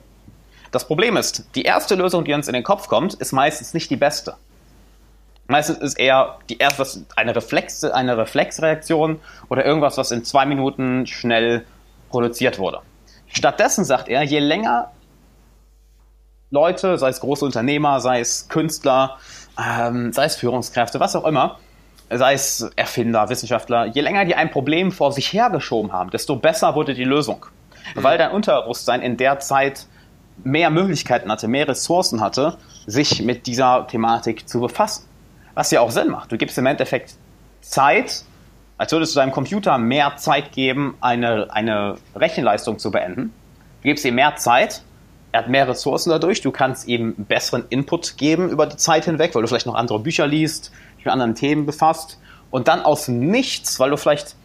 Das Problem ist, die erste Lösung, die uns in den Kopf kommt, ist meistens nicht die beste. Meistens ist eher die erste, eine, Reflex, eine Reflexreaktion oder irgendwas, was in zwei Minuten schnell produziert wurde. Stattdessen sagt er, je länger Leute, sei es große Unternehmer, sei es Künstler, ähm, sei es Führungskräfte, was auch immer, sei es Erfinder, Wissenschaftler, je länger die ein Problem vor sich hergeschoben haben, desto besser wurde die Lösung. Mhm. Weil dein Unterbewusstsein in der Zeit mehr Möglichkeiten hatte, mehr Ressourcen hatte, sich mit dieser Thematik zu befassen. Was ja auch Sinn macht. Du gibst im Endeffekt Zeit, als würdest du deinem Computer mehr Zeit geben, eine, eine Rechenleistung zu beenden. Du gibst ihm mehr Zeit, er hat mehr Ressourcen dadurch, du kannst ihm besseren Input geben über die Zeit hinweg, weil du vielleicht noch andere Bücher liest, dich mit anderen Themen befasst und dann aus nichts, weil du vielleicht,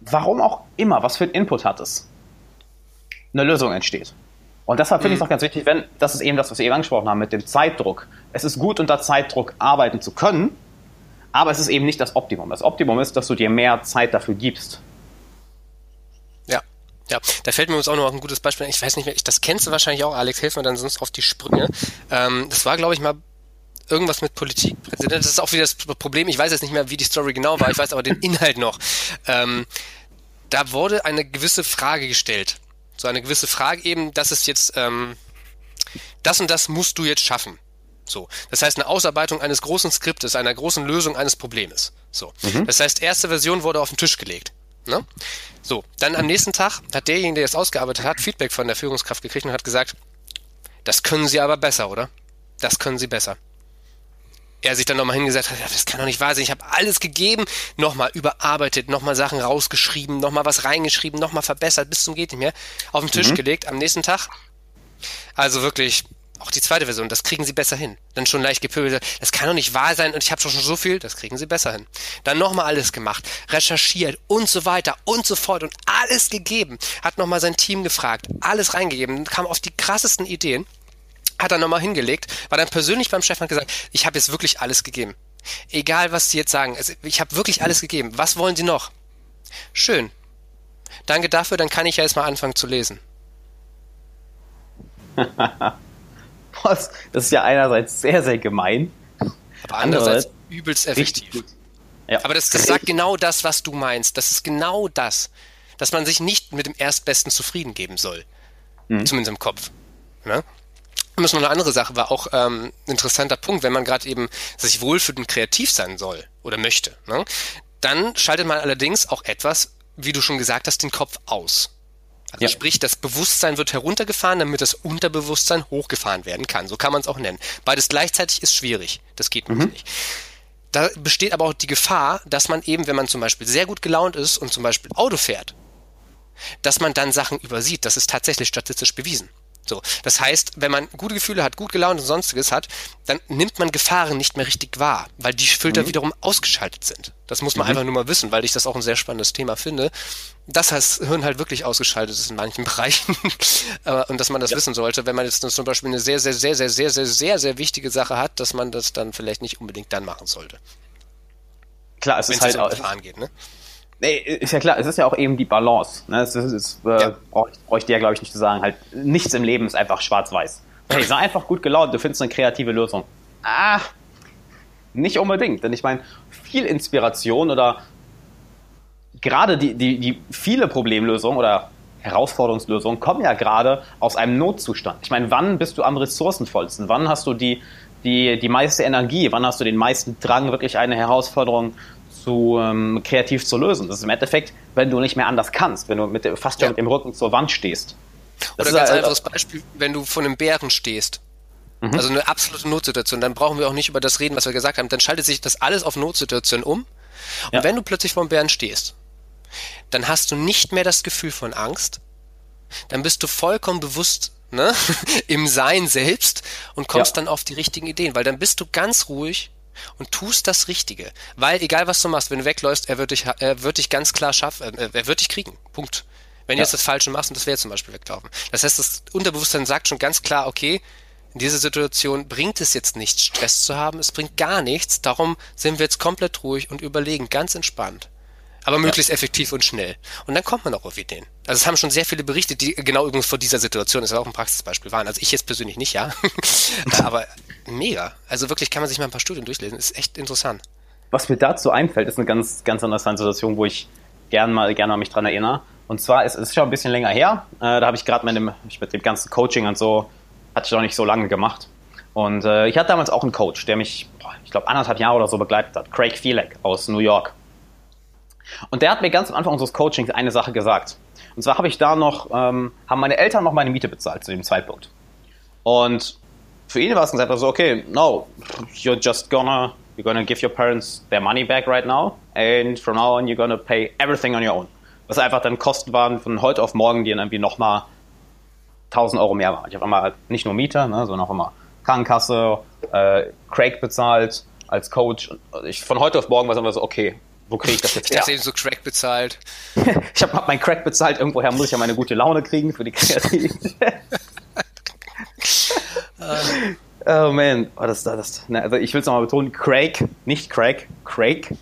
warum auch immer, was für einen Input hattest, eine Lösung entsteht. Und deshalb finde ich es mhm. auch ganz wichtig, wenn, das ist eben das, was wir eben angesprochen haben mit dem Zeitdruck. Es ist gut, unter Zeitdruck arbeiten zu können, aber es ist eben nicht das Optimum. Das Optimum ist, dass du dir mehr Zeit dafür gibst. Ja, ja, da fällt mir uns auch noch ein gutes Beispiel. Ich weiß nicht mehr, ich, das kennst du wahrscheinlich auch, Alex, hilf mir dann sonst auf die Sprünge. Ähm, das war, glaube ich, mal irgendwas mit Politik. Das ist auch wieder das Problem. Ich weiß jetzt nicht mehr, wie die Story genau war. Ich weiß aber den Inhalt noch. Ähm, da wurde eine gewisse Frage gestellt so eine gewisse Frage eben, das ist jetzt, ähm, das und das musst du jetzt schaffen. So. Das heißt, eine Ausarbeitung eines großen Skriptes, einer großen Lösung eines Problems. So. Mhm. Das heißt, erste Version wurde auf den Tisch gelegt. Ne? So, dann am nächsten Tag hat derjenige, der das ausgearbeitet hat, Feedback von der Führungskraft gekriegt und hat gesagt, das können Sie aber besser, oder? Das können Sie besser. Er sich dann nochmal hingesagt hat, das kann doch nicht wahr sein, ich habe alles gegeben, nochmal überarbeitet, nochmal Sachen rausgeschrieben, nochmal was reingeschrieben, nochmal verbessert, bis zum geht nicht mehr, auf den Tisch mhm. gelegt, am nächsten Tag. Also wirklich, auch die zweite Version, das kriegen sie besser hin. Dann schon leicht gepöbelt, das kann doch nicht wahr sein und ich habe schon so viel, das kriegen sie besser hin. Dann nochmal alles gemacht, recherchiert und so weiter und so fort und alles gegeben. Hat nochmal sein Team gefragt, alles reingegeben, kam auf die krassesten Ideen, hat dann nochmal hingelegt, war dann persönlich beim Chef und gesagt, ich habe jetzt wirklich alles gegeben. Egal, was Sie jetzt sagen, ich habe wirklich alles gegeben. Was wollen Sie noch? Schön. Danke dafür, dann kann ich ja jetzt mal anfangen zu lesen. Das ist ja einerseits sehr, sehr gemein. Aber andererseits übelst effektiv. Ja. Aber das, das sagt genau das, was du meinst. Das ist genau das, dass man sich nicht mit dem Erstbesten zufrieden geben soll. Mhm. Zumindest im Kopf. Ne? Und das noch eine andere Sache, war auch ähm, ein interessanter Punkt, wenn man gerade eben sich wohlfühlt und kreativ sein soll oder möchte, ne? dann schaltet man allerdings auch etwas, wie du schon gesagt hast, den Kopf aus. Also ja. sprich, das Bewusstsein wird heruntergefahren, damit das Unterbewusstsein hochgefahren werden kann. So kann man es auch nennen. Beides gleichzeitig ist schwierig. Das geht mhm. nicht. Da besteht aber auch die Gefahr, dass man eben, wenn man zum Beispiel sehr gut gelaunt ist und zum Beispiel Auto fährt, dass man dann Sachen übersieht. Das ist tatsächlich statistisch bewiesen. So, das heißt, wenn man gute Gefühle hat, gut gelaunt und sonstiges hat, dann nimmt man Gefahren nicht mehr richtig wahr, weil die Filter mhm. wiederum ausgeschaltet sind. Das muss man mhm. einfach nur mal wissen, weil ich das auch ein sehr spannendes Thema finde. Dass das Hirn halt wirklich ausgeschaltet ist in manchen Bereichen und dass man das ja. wissen sollte, wenn man jetzt zum Beispiel eine sehr, sehr, sehr, sehr, sehr, sehr, sehr, sehr wichtige Sache hat, dass man das dann vielleicht nicht unbedingt dann machen sollte. Klar, es ist halt auch. Geht, ne? Nee, ist ja klar, es ist ja auch eben die Balance. Ne? Es ist, es, äh, ja. brauche brauch ich dir, glaube ich, nicht zu sagen. Halt, nichts im Leben ist einfach schwarz-weiß. Hey, sei einfach gut gelaunt, du findest eine kreative Lösung. Ah, nicht unbedingt. Denn ich meine, viel Inspiration oder gerade die, die, die viele Problemlösungen oder Herausforderungslösungen kommen ja gerade aus einem Notzustand. Ich meine, wann bist du am ressourcenvollsten? Wann hast du die, die, die meiste Energie? Wann hast du den meisten Drang, wirklich eine Herausforderung zu ähm, kreativ zu lösen. Das ist im Endeffekt, wenn du nicht mehr anders kannst, wenn du mit, fast ja. mit dem Rücken zur Wand stehst. Das Oder ganz halt, einfaches Beispiel, wenn du vor einem Bären stehst. Mhm. Also eine absolute Notsituation, dann brauchen wir auch nicht über das reden, was wir gesagt haben. Dann schaltet sich das alles auf Notsituation um. Und ja. wenn du plötzlich vor einem Bären stehst, dann hast du nicht mehr das Gefühl von Angst. Dann bist du vollkommen bewusst ne, im Sein selbst und kommst ja. dann auf die richtigen Ideen, weil dann bist du ganz ruhig und tust das Richtige. Weil egal was du machst, wenn du wegläufst, er wird dich, er wird dich ganz klar schaffen, äh, er wird dich kriegen. Punkt. Wenn ja. du jetzt das Falsche machst, und das wäre zum Beispiel weglaufen. Das heißt, das Unterbewusstsein sagt schon ganz klar, okay, in dieser Situation bringt es jetzt nichts, Stress zu haben, es bringt gar nichts, darum sind wir jetzt komplett ruhig und überlegen, ganz entspannt. Aber möglichst ja. effektiv und schnell. Und dann kommt man auch auf Ideen. Also es haben schon sehr viele berichtet, die genau übrigens vor dieser Situation, das ist auch ein Praxisbeispiel waren. Also ich jetzt persönlich nicht, ja. Aber mega. Also wirklich kann man sich mal ein paar Studien durchlesen. Ist echt interessant. Was mir dazu einfällt, ist eine ganz, ganz interessante Situation, wo ich gern mal, gern mal mich dran erinnere. Und zwar ist es schon ein bisschen länger her. Äh, da habe ich gerade mit dem, mit dem ganzen Coaching und so, hatte ich noch nicht so lange gemacht. Und äh, ich hatte damals auch einen Coach, der mich, boah, ich glaube, anderthalb Jahre oder so begleitet hat. Craig Fielek aus New York. Und der hat mir ganz am Anfang unseres Coachings eine Sache gesagt. Und zwar habe ich da noch, ähm, haben meine Eltern noch meine Miete bezahlt zu dem Zeitpunkt. Und für ihn war es gesagt, also okay, no, you're just gonna, you're gonna give your parents their money back right now and from now on you're gonna pay everything on your own. Was einfach dann Kosten waren von heute auf morgen, die dann irgendwie nochmal 1000 Euro mehr waren. Ich habe einmal nicht nur Miete, ne, sondern auch immer Krankenkasse, äh, Craig bezahlt als Coach. Ich, von heute auf morgen war es immer so, okay, wo kriege ich das jetzt her? Ich dachte eben so Crack bezahlt. ich habe mein Crack bezahlt, irgendwoher muss ich ja meine gute Laune kriegen für die Kreativität. oh man, oh, das, das, ne, also ich will es nochmal betonen, Craig, nicht Craig, Craig.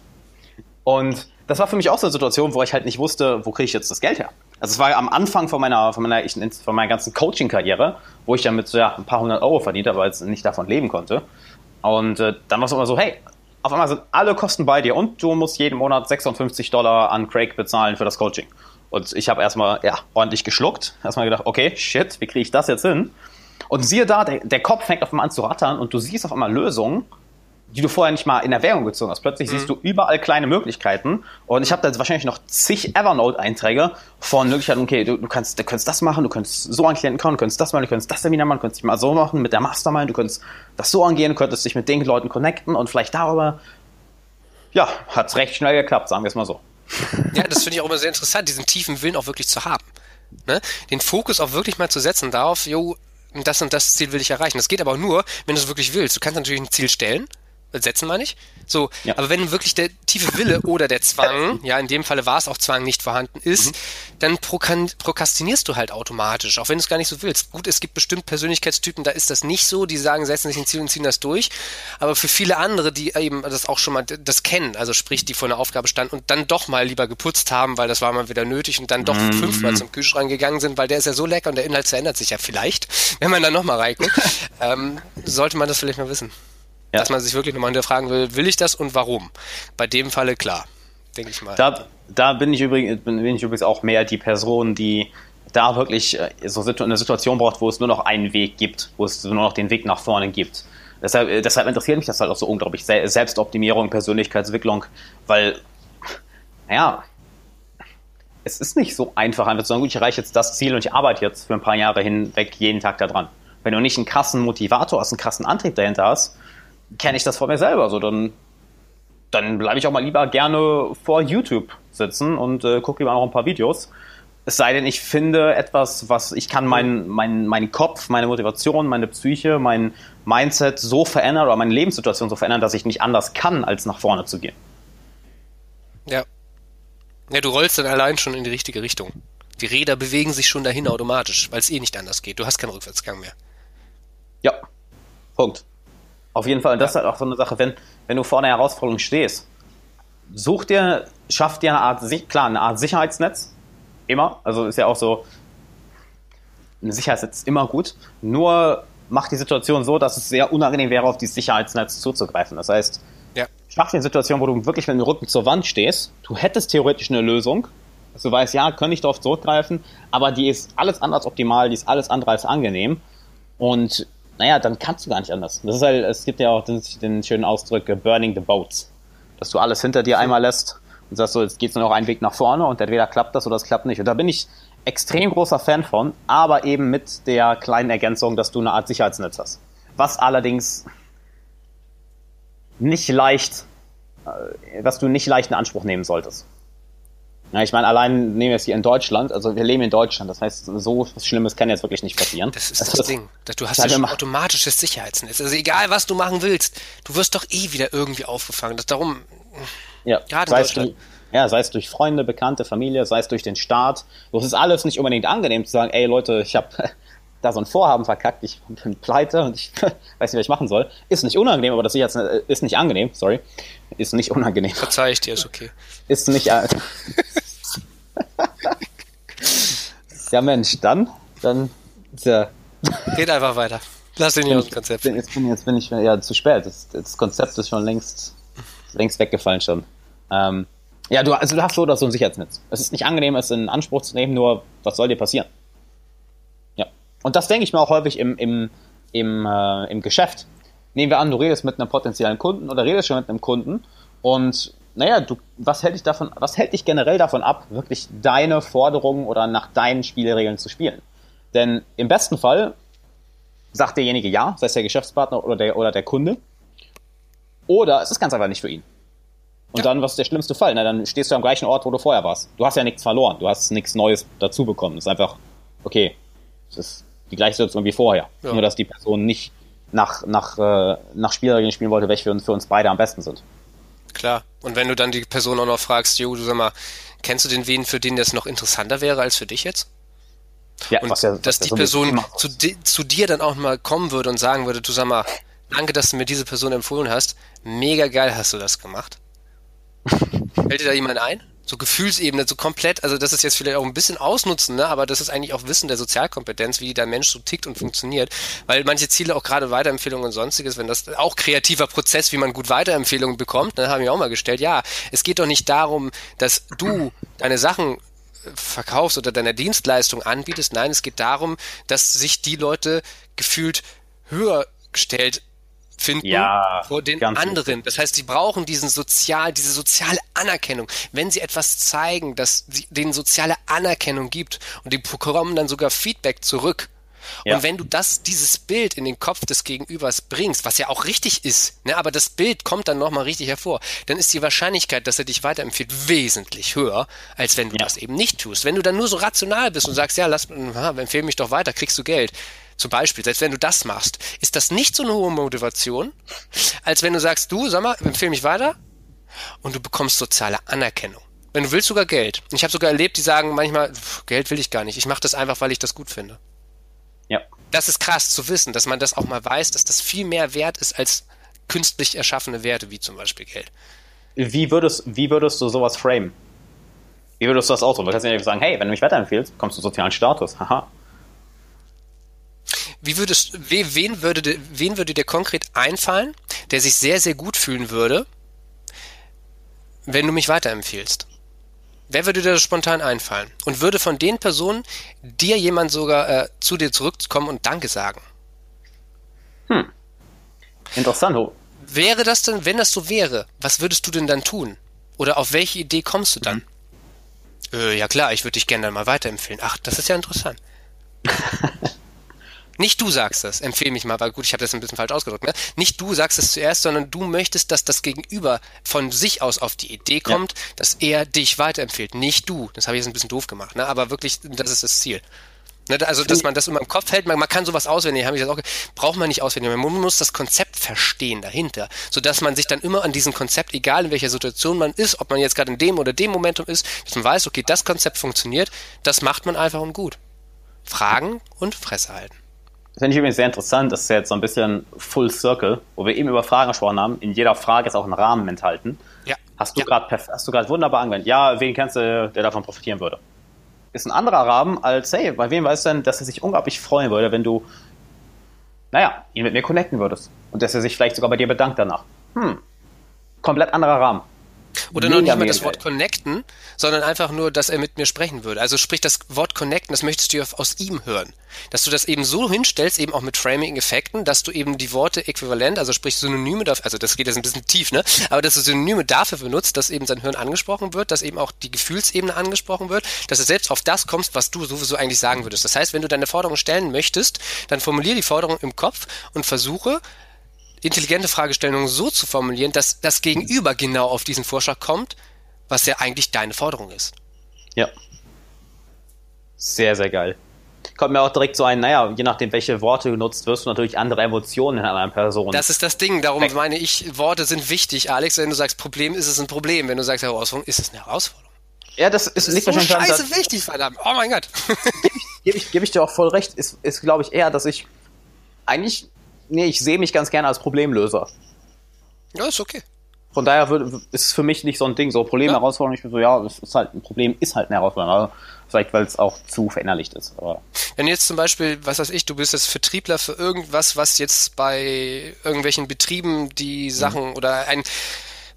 Und das war für mich auch so eine Situation, wo ich halt nicht wusste, wo kriege ich jetzt das Geld her. Also es war am Anfang von meiner, von meiner, von meiner ganzen Coaching-Karriere, wo ich dann mit so, ja, ein paar hundert Euro verdient habe, weil ich nicht davon leben konnte. Und äh, dann war es immer so, hey, auf einmal sind alle Kosten bei dir und du musst jeden Monat 56 Dollar an Craig bezahlen für das Coaching. Und ich habe erstmal ja, ordentlich geschluckt, erstmal gedacht, okay, shit, wie kriege ich das jetzt hin? Und siehe da, der, der, Kopf fängt auf einmal an zu rattern und du siehst auf einmal Lösungen, die du vorher nicht mal in Erwägung gezogen hast. Plötzlich mhm. siehst du überall kleine Möglichkeiten. Und ich habe da jetzt wahrscheinlich noch zig Evernote-Einträge von Möglichkeiten, okay, du, du, kannst, du könntest das machen, du könntest so an Klienten kommen, du könntest das machen, du könntest das Seminar machen, du könntest dich mal so machen mit der Mastermind, du könntest das so angehen, du könntest dich mit den Leuten connecten und vielleicht darüber, ja, hat's recht schnell geklappt, sagen wir es mal so. Ja, das finde ich auch immer sehr interessant, diesen tiefen Willen auch wirklich zu haben. Ne? Den Fokus auch wirklich mal zu setzen darauf, jo, das und das Ziel will ich erreichen. Das geht aber nur, wenn du es wirklich willst. Du kannst natürlich ein Ziel stellen, setzen meine ich. So, ja. aber wenn wirklich der tiefe Wille oder der Zwang, ja, in dem Falle war es auch Zwang nicht vorhanden ist, mhm. dann prokrastinierst du halt automatisch, auch wenn du es gar nicht so willst. Gut, es gibt bestimmt Persönlichkeitstypen, da ist das nicht so, die sagen, setzen sich ein Ziel und ziehen das durch. Aber für viele andere, die eben das auch schon mal das kennen, also sprich, die vor einer Aufgabe standen und dann doch mal lieber geputzt haben, weil das war mal wieder nötig und dann doch mhm. fünfmal zum Kühlschrank gegangen sind, weil der ist ja so lecker und der Inhalt verändert sich ja vielleicht, wenn man dann nochmal reinguckt, ähm, sollte man das vielleicht mal wissen. Ja. Dass man sich wirklich nochmal hinterfragen will, will ich das und warum? Bei dem Falle klar, denke ich mal. Da, da bin ich übrigens, bin, ich übrigens auch mehr die Person, die da wirklich äh, so eine Situation braucht, wo es nur noch einen Weg gibt, wo es nur noch den Weg nach vorne gibt. Deshalb, äh, deshalb interessiert mich das halt auch so unglaublich. Selbstoptimierung, Persönlichkeitsentwicklung, weil, naja, es ist nicht so einfach, einfach zu sagen, gut, ich erreiche jetzt das Ziel und ich arbeite jetzt für ein paar Jahre hinweg jeden Tag daran. Wenn du nicht einen krassen Motivator hast, einen krassen Antrieb dahinter hast, kenne ich das von mir selber. So, dann, dann bleibe ich auch mal lieber gerne vor YouTube sitzen und äh, gucke lieber noch ein paar Videos. Es sei denn, ich finde etwas, was ich kann meinen mein, mein Kopf, meine Motivation, meine Psyche, mein Mindset so verändern oder meine Lebenssituation so verändern, dass ich nicht anders kann, als nach vorne zu gehen. Ja. Ja, du rollst dann allein schon in die richtige Richtung. Die Räder bewegen sich schon dahin automatisch, weil es eh nicht anders geht. Du hast keinen Rückwärtsgang mehr. Ja. Punkt. Auf jeden Fall. Und das ja. ist halt auch so eine Sache, wenn, wenn du vor einer Herausforderung stehst, such dir, schaff dir eine Art, klar, eine Art Sicherheitsnetz. Immer. Also ist ja auch so, ein Sicherheitsnetz ist immer gut. Nur macht die Situation so, dass es sehr unangenehm wäre, auf dieses Sicherheitsnetz zuzugreifen. Das heißt, ja. schaff dir eine Situation, wo du wirklich mit dem Rücken zur Wand stehst. Du hättest theoretisch eine Lösung. Dass du weißt, ja, könnte ich darauf zurückgreifen, aber die ist alles andere als optimal, die ist alles andere als angenehm. Und naja, dann kannst du gar nicht anders. Das ist halt, es gibt ja auch den, den schönen Ausdruck, uh, burning the boats. Dass du alles hinter dir einmal lässt und sagst so, jetzt geht's nur noch einen Weg nach vorne und entweder klappt das oder es klappt nicht. Und da bin ich extrem großer Fan von, aber eben mit der kleinen Ergänzung, dass du eine Art Sicherheitsnetz hast. Was allerdings nicht leicht, äh, was du nicht leicht in Anspruch nehmen solltest. Ja, ich meine, allein nehmen wir es hier in Deutschland, also wir leben in Deutschland, das heißt, so was Schlimmes kann jetzt wirklich nicht passieren. Das ist das, das Ding. Du hast ja schon automatisches Sicherheitsnetz. Also egal, was du machen willst, du wirst doch eh wieder irgendwie aufgefangen. Das darum, ja, gerade sei Deutschland. Es, ja, sei es durch Freunde, Bekannte, Familie, sei es durch den Staat. Es ist alles nicht unbedingt angenehm zu sagen, ey Leute, ich habe da so ein Vorhaben verkackt, ich bin pleite und ich weiß nicht, was ich machen soll. Ist nicht unangenehm, aber das Sicherheitsnetz ist nicht angenehm, sorry. Ist nicht unangenehm. Verzeih ich dir, ist okay. Ist nicht. ja, Mensch, dann, dann, ja. Geht einfach weiter. Lass ihn nicht aus dem Konzept. Bin, jetzt, bin, jetzt bin ich ja zu spät. Das, das Konzept ist schon längst, längst weggefallen schon. Ähm, ja, du, also du hast so oder so ein Sicherheitsnetz. Es ist nicht angenehm, es in Anspruch zu nehmen, nur was soll dir passieren? Und das denke ich mir auch häufig im, im, im, äh, im Geschäft. Nehmen wir an, du redest mit einem potenziellen Kunden oder redest schon mit einem Kunden und naja, du, was hält dich davon, was hält dich generell davon ab, wirklich deine Forderungen oder nach deinen Spielregeln zu spielen? Denn im besten Fall sagt derjenige ja, sei es der Geschäftspartner oder der, oder der Kunde. Oder es ist ganz einfach nicht für ihn. Und ja. dann, was ist der schlimmste Fall? Na, dann stehst du am gleichen Ort, wo du vorher warst. Du hast ja nichts verloren. Du hast nichts Neues dazu bekommen. Es ist einfach, okay, es ist die gleiche Situation wie vorher. Ja. Nur, dass die Person nicht nach, nach, äh, nach Spielregeln spielen wollte, welche für uns, für uns beide am besten sind. Klar. Und wenn du dann die Person auch noch fragst, jo, du sag mal, kennst du den wen, für den das noch interessanter wäre als für dich jetzt? Ja, und ja, dass die so Person zu, zu, dir dann auch mal kommen würde und sagen würde, du sag mal, danke, dass du mir diese Person empfohlen hast. Mega geil hast du das gemacht. Fällt dir da jemand ein? So Gefühlsebene, so komplett, also das ist jetzt vielleicht auch ein bisschen ausnutzen, ne? aber das ist eigentlich auch Wissen der Sozialkompetenz, wie der Mensch so tickt und funktioniert, weil manche Ziele auch gerade Weiterempfehlungen und sonstiges, wenn das auch kreativer Prozess, wie man gut Weiterempfehlungen bekommt, dann ne, habe ich auch mal gestellt, ja, es geht doch nicht darum, dass du deine Sachen verkaufst oder deine Dienstleistung anbietest, nein, es geht darum, dass sich die Leute gefühlt höher gestellt finden Ja, vor den anderen. Das heißt, sie brauchen diesen sozial, diese soziale Anerkennung. Wenn sie etwas zeigen, das sie, denen soziale Anerkennung gibt und die bekommen dann sogar Feedback zurück. Ja. Und wenn du das, dieses Bild in den Kopf des Gegenübers bringst, was ja auch richtig ist, ne, aber das Bild kommt dann nochmal richtig hervor, dann ist die Wahrscheinlichkeit, dass er dich weiterempfiehlt, wesentlich höher, als wenn du Ja. das eben nicht tust. Wenn du dann nur so rational bist und sagst, ja, lass, empfehle mich doch weiter, kriegst du Geld. Zum Beispiel, selbst wenn du das machst, ist das nicht so eine hohe Motivation, als wenn du sagst, du, sag mal, empfehle mich weiter und du bekommst soziale Anerkennung. Wenn du willst, sogar Geld. Ich habe sogar erlebt, die sagen manchmal, pff, Geld will ich gar nicht, ich mache das einfach, weil ich das gut finde. Ja. Das ist krass zu wissen, dass man das auch mal weiß, dass das viel mehr wert ist als künstlich erschaffene Werte, wie zum Beispiel Geld. Wie würdest, wie würdest du sowas framen? Wie würdest du das ausdrücken? Du kannst ja nicht sagen, hey, wenn du mich weiterempfehlst, bekommst du sozialen Status. Haha. Wie würdest, we, wen würde, dir- wen würde dir konkret einfallen, der sich sehr, sehr gut fühlen würde, wenn du mich weiterempfiehlst? Wer würde dir das spontan einfallen? Und würde von den Personen dir jemand sogar äh, zu dir zurückkommen und Danke sagen? Interessant. oh. Wäre das denn, wenn das so wäre, was würdest du denn dann tun? Oder auf welche Idee kommst du dann? Äh, ja klar, ich würde dich gerne dann mal weiterempfehlen. Ach, das ist ja interessant. Nicht du sagst das, empfehle mich mal, weil gut, ich habe das ein bisschen falsch ausgedrückt, ne? Nicht du sagst es zuerst, sondern du möchtest, dass das Gegenüber von sich aus auf die Idee kommt, dass er dich weiterempfiehlt, nicht du. Das habe ich jetzt ein bisschen doof gemacht, ne? Aber wirklich, das ist das Ziel. Ne, also, dass man das immer im Kopf hält, man, man kann sowas auswendig, habe ich das auch, braucht man nicht auswendig, man muss das Konzept verstehen dahinter, sodass man sich dann immer an diesem Konzept, egal in welcher Situation man ist, ob man jetzt gerade in dem oder dem Momentum ist, dass man weiß, okay, das Konzept funktioniert, das macht man einfach und gut. Fragen und Fresse halten. Das finde ich übrigens sehr interessant. Das ist ja jetzt so ein bisschen Full Circle, wo wir eben über Fragen gesprochen haben. In jeder Frage ist auch ein Rahmen enthalten. Ja. Hast du Ja. gerade wunderbar angewendet. Ja, wen kennst du, der davon profitieren würde? Ist ein anderer Rahmen als, hey, bei wem weißt du denn, dass er sich unglaublich freuen würde, wenn du, naja, ihn mit mir connecten würdest. Und dass er sich vielleicht sogar bei dir bedankt danach. Hm. Komplett anderer Rahmen. Oder noch nicht mal das Wort connecten, sondern einfach nur, dass er mit mir sprechen würde. Also sprich, das Wort connecten, das möchtest du ja aus ihm hören. Dass du das eben so hinstellst, eben auch mit Framing-Effekten, dass du eben die Worte äquivalent, also sprich Synonyme dafür, also das geht jetzt ein bisschen tief, ne? Aber dass du Synonyme dafür benutzt, dass eben sein Hirn angesprochen wird, dass eben auch die Gefühlsebene angesprochen wird, dass du selbst auf das kommst, was du sowieso eigentlich sagen würdest. Das heißt, wenn du deine Forderung stellen möchtest, dann formulier die Forderung im Kopf und versuche, intelligente Fragestellungen so zu formulieren, dass das Gegenüber genau auf diesen Vorschlag kommt, was ja eigentlich deine Forderung ist. Ja. Sehr, sehr geil. Kommt mir auch direkt so ein, naja, je nachdem, welche Worte genutzt, wirst du natürlich andere Emotionen in einer Person. Das ist das Ding, darum meine ich, Worte sind wichtig, Alex. Wenn du sagst Problem, ist es ein Problem. Wenn du sagst Herausforderung, ist es eine Herausforderung. ja, das, ist, Das ist liegt so wahrscheinlich daran, scheiße wichtig, verdammt. Oh mein Gott. gebe ich, geb ich dir auch voll recht, ist, ist glaube ich, eher, dass ich eigentlich, nee, ich sehe mich ganz gerne als Problemlöser. ja, ist okay. Von daher wird, ist es für mich nicht so ein Ding, so Problem, Ja. Herausforderung, ich bin so, ja, es ist halt ein Problem, ist halt eine Herausforderung. Aber vielleicht, weil es auch zu verinnerlicht ist. Aber Wenn jetzt zum Beispiel, was weiß ich, du bist jetzt Vertriebler für irgendwas, was jetzt bei irgendwelchen Betrieben die Sachen oder ein,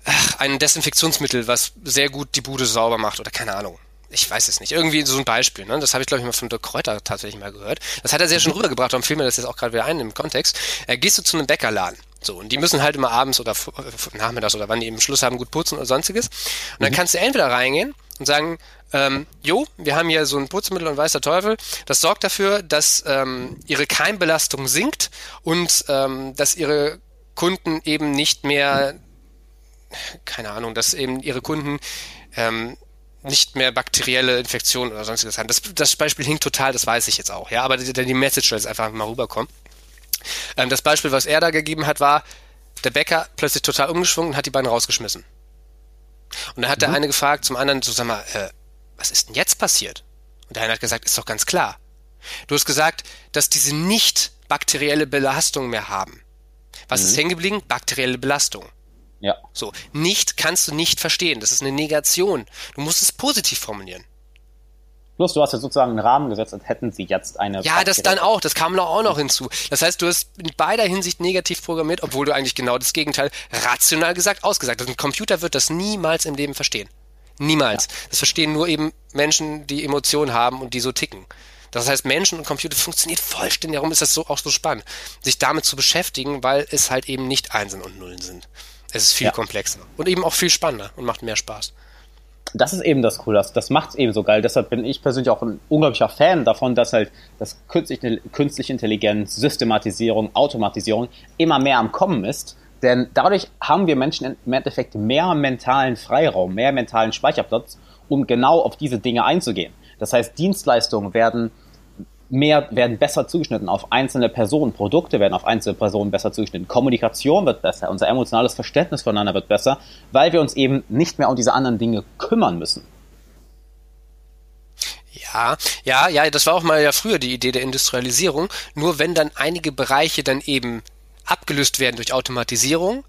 ach, ein Desinfektionsmittel, was sehr gut die Bude sauber macht oder keine Ahnung. Ich weiß es nicht. Irgendwie so ein Beispiel. Ne? Das habe ich, glaube ich, mal von Dirk Kräuter tatsächlich mal gehört. Das hat er sehr schön rübergebracht, darum fiel mir das jetzt auch gerade wieder ein im Kontext. Äh, gehst du zu einem Bäckerladen. So, und die müssen halt immer abends oder f- nachmittags oder wann die eben Schluss haben, gut putzen oder sonstiges. Und dann kannst du entweder reingehen und sagen, ähm, jo, wir haben hier so ein Putzmittel und weiß der Teufel. Das sorgt dafür, dass ähm, ihre Keimbelastung sinkt und ähm, dass ihre Kunden eben nicht mehr, keine Ahnung, dass eben ihre Kunden ähm, nicht mehr bakterielle Infektionen oder sonstiges haben. Das, das Beispiel hinkt total, das weiß ich jetzt auch, ja, aber die, die Message soll jetzt einfach mal rüberkommen. Ähm, das Beispiel, was er da gegeben hat, war, der Bäcker plötzlich total umgeschwungen und hat die beiden rausgeschmissen. Und da hat der eine gefragt zum anderen, so sag mal, äh, was ist denn jetzt passiert? Und der eine hat gesagt, ist doch ganz klar. Du hast gesagt, dass diese nicht bakterielle Belastung mehr haben. Was ist hängen geblieben? Bakterielle Belastung. Ja. So, nicht kannst du nicht verstehen. Das ist eine Negation. Du musst es positiv formulieren. Plus, du hast jetzt sozusagen einen Rahmen gesetzt, als hätten sie jetzt eine. Ja, das dann auch. Das kam noch auch noch hinzu. Das heißt, du hast in beider Hinsicht negativ programmiert, obwohl du eigentlich genau das Gegenteil rational gesagt, ausgesagt hast. Ein Computer wird das niemals im Leben verstehen. Niemals. Das verstehen nur eben Menschen, die Emotionen haben und die so ticken. Das heißt, Menschen und Computer funktioniert vollständig. Darum ist das so auch so spannend, sich damit zu beschäftigen, weil es halt eben nicht Einsen und Nullen sind. Es ist viel ja. komplexer und eben auch viel spannender und macht mehr Spaß. Das ist eben das Coole, das, das macht es eben so geil. Deshalb bin ich persönlich auch ein unglaublicher Fan davon, dass halt das künstliche, künstliche Intelligenz, Systematisierung, Automatisierung immer mehr am Kommen ist. Denn dadurch haben wir Menschen im Endeffekt mehr mentalen Freiraum, mehr mentalen Speicherplatz, um genau auf diese Dinge einzugehen. Das heißt, Dienstleistungen werden mehr, werden besser zugeschnitten auf einzelne Personen, Produkte werden auf einzelne Personen besser zugeschnitten, Kommunikation wird besser, unser emotionales Verständnis voneinander wird besser, weil wir uns eben nicht mehr um diese anderen Dinge kümmern müssen. Ja, ja, ja, das war auch mal ja früher die Idee der Industrialisierung. Nur wenn dann einige Bereiche dann eben abgelöst werden durch Automatisierung,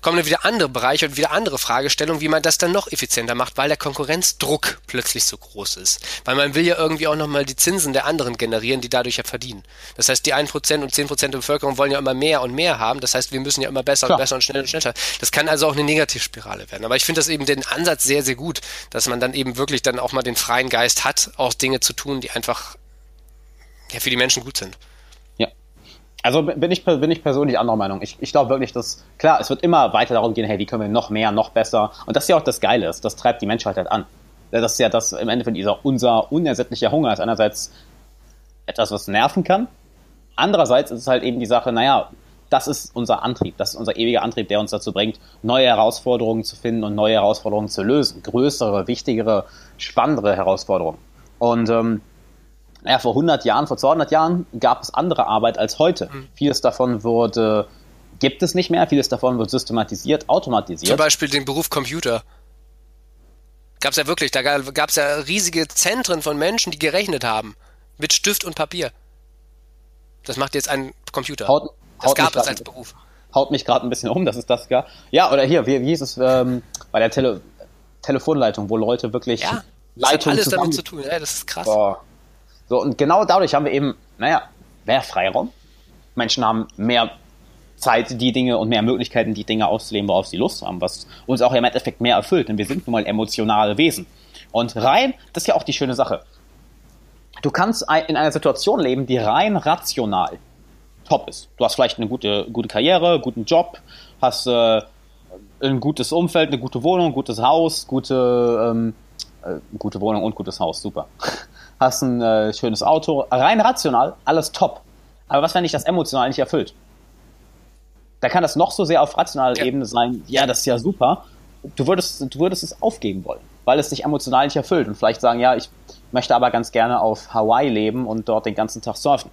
kommen dann wieder andere Bereiche und wieder andere Fragestellungen, wie man das dann noch effizienter macht, weil der Konkurrenzdruck plötzlich so groß ist. Weil man will ja irgendwie auch nochmal die Zinsen der anderen generieren, die dadurch ja verdienen. Das heißt, die 1% und 10% der Bevölkerung wollen ja immer mehr und mehr haben. Das heißt, wir müssen ja immer besser Klar. und besser und schneller und schneller. Das kann also auch eine Negativspirale werden. Aber ich finde das eben den Ansatz sehr, sehr gut, dass man dann eben wirklich dann auch mal den freien Geist hat, auch Dinge zu tun, die einfach ja, für die Menschen gut sind. Also bin ich, bin ich persönlich anderer Meinung. Ich, ich glaube wirklich, dass, klar, es wird immer weiter darum gehen, hey, wie können wir noch mehr, noch besser. Und das ist ja auch das Geile ist, das treibt die Menschheit halt an. Das ist ja das im Endeffekt dieser, unser unersättlicher Hunger ist einerseits etwas, was nerven kann. Andererseits ist es halt eben die Sache, naja, das ist unser Antrieb, das ist unser ewiger Antrieb, der uns dazu bringt, neue Herausforderungen zu finden und neue Herausforderungen zu lösen. Größere, wichtigere, spannendere Herausforderungen. Und ähm, naja, vor 100 Jahren, vor 200 Jahren gab es andere Arbeit als heute. Mhm. Vieles davon wurde, gibt es nicht mehr, vieles davon wird systematisiert, automatisiert. Zum Beispiel den Beruf Computer. Gab es ja wirklich, da gab es ja riesige Zentren von Menschen, die gerechnet haben. Mit Stift und Papier. Das macht jetzt ein Computer. Haut, das haut gab es als Beruf. Haut mich gerade ein bisschen um, dass es das gab. Ja, oder hier, wie, wie hieß es ähm, bei der Tele Telefonleitung, wo Leute wirklich ja, das hat alles damit zu tun. Ja, das ist krass. Boah. So, und genau dadurch haben wir eben, naja, mehr Freiraum. Menschen haben mehr Zeit, die Dinge und mehr Möglichkeiten, die Dinge auszuleben, worauf sie Lust haben, was uns auch im Endeffekt mehr erfüllt, denn wir sind nun mal emotionale Wesen. Und rein, das ist ja auch die schöne Sache. Du kannst in einer Situation leben, die rein rational top ist. Du hast vielleicht eine gute, gute Karriere, guten Job, hast äh, ein gutes Umfeld, eine gute Wohnung, gutes Haus, gute, ähm, äh, gute Wohnung und gutes Haus, super hast ein äh, schönes Auto, rein rational, alles top. Aber was, wenn dich das emotional nicht erfüllt? Da kann das noch so sehr auf rationaler ja. Ebene sein, ja, das ist ja super. Du würdest, du würdest es aufgeben wollen, weil es dich emotional nicht erfüllt und vielleicht sagen, ja, ich möchte aber ganz gerne auf Hawaii leben und dort den ganzen Tag surfen.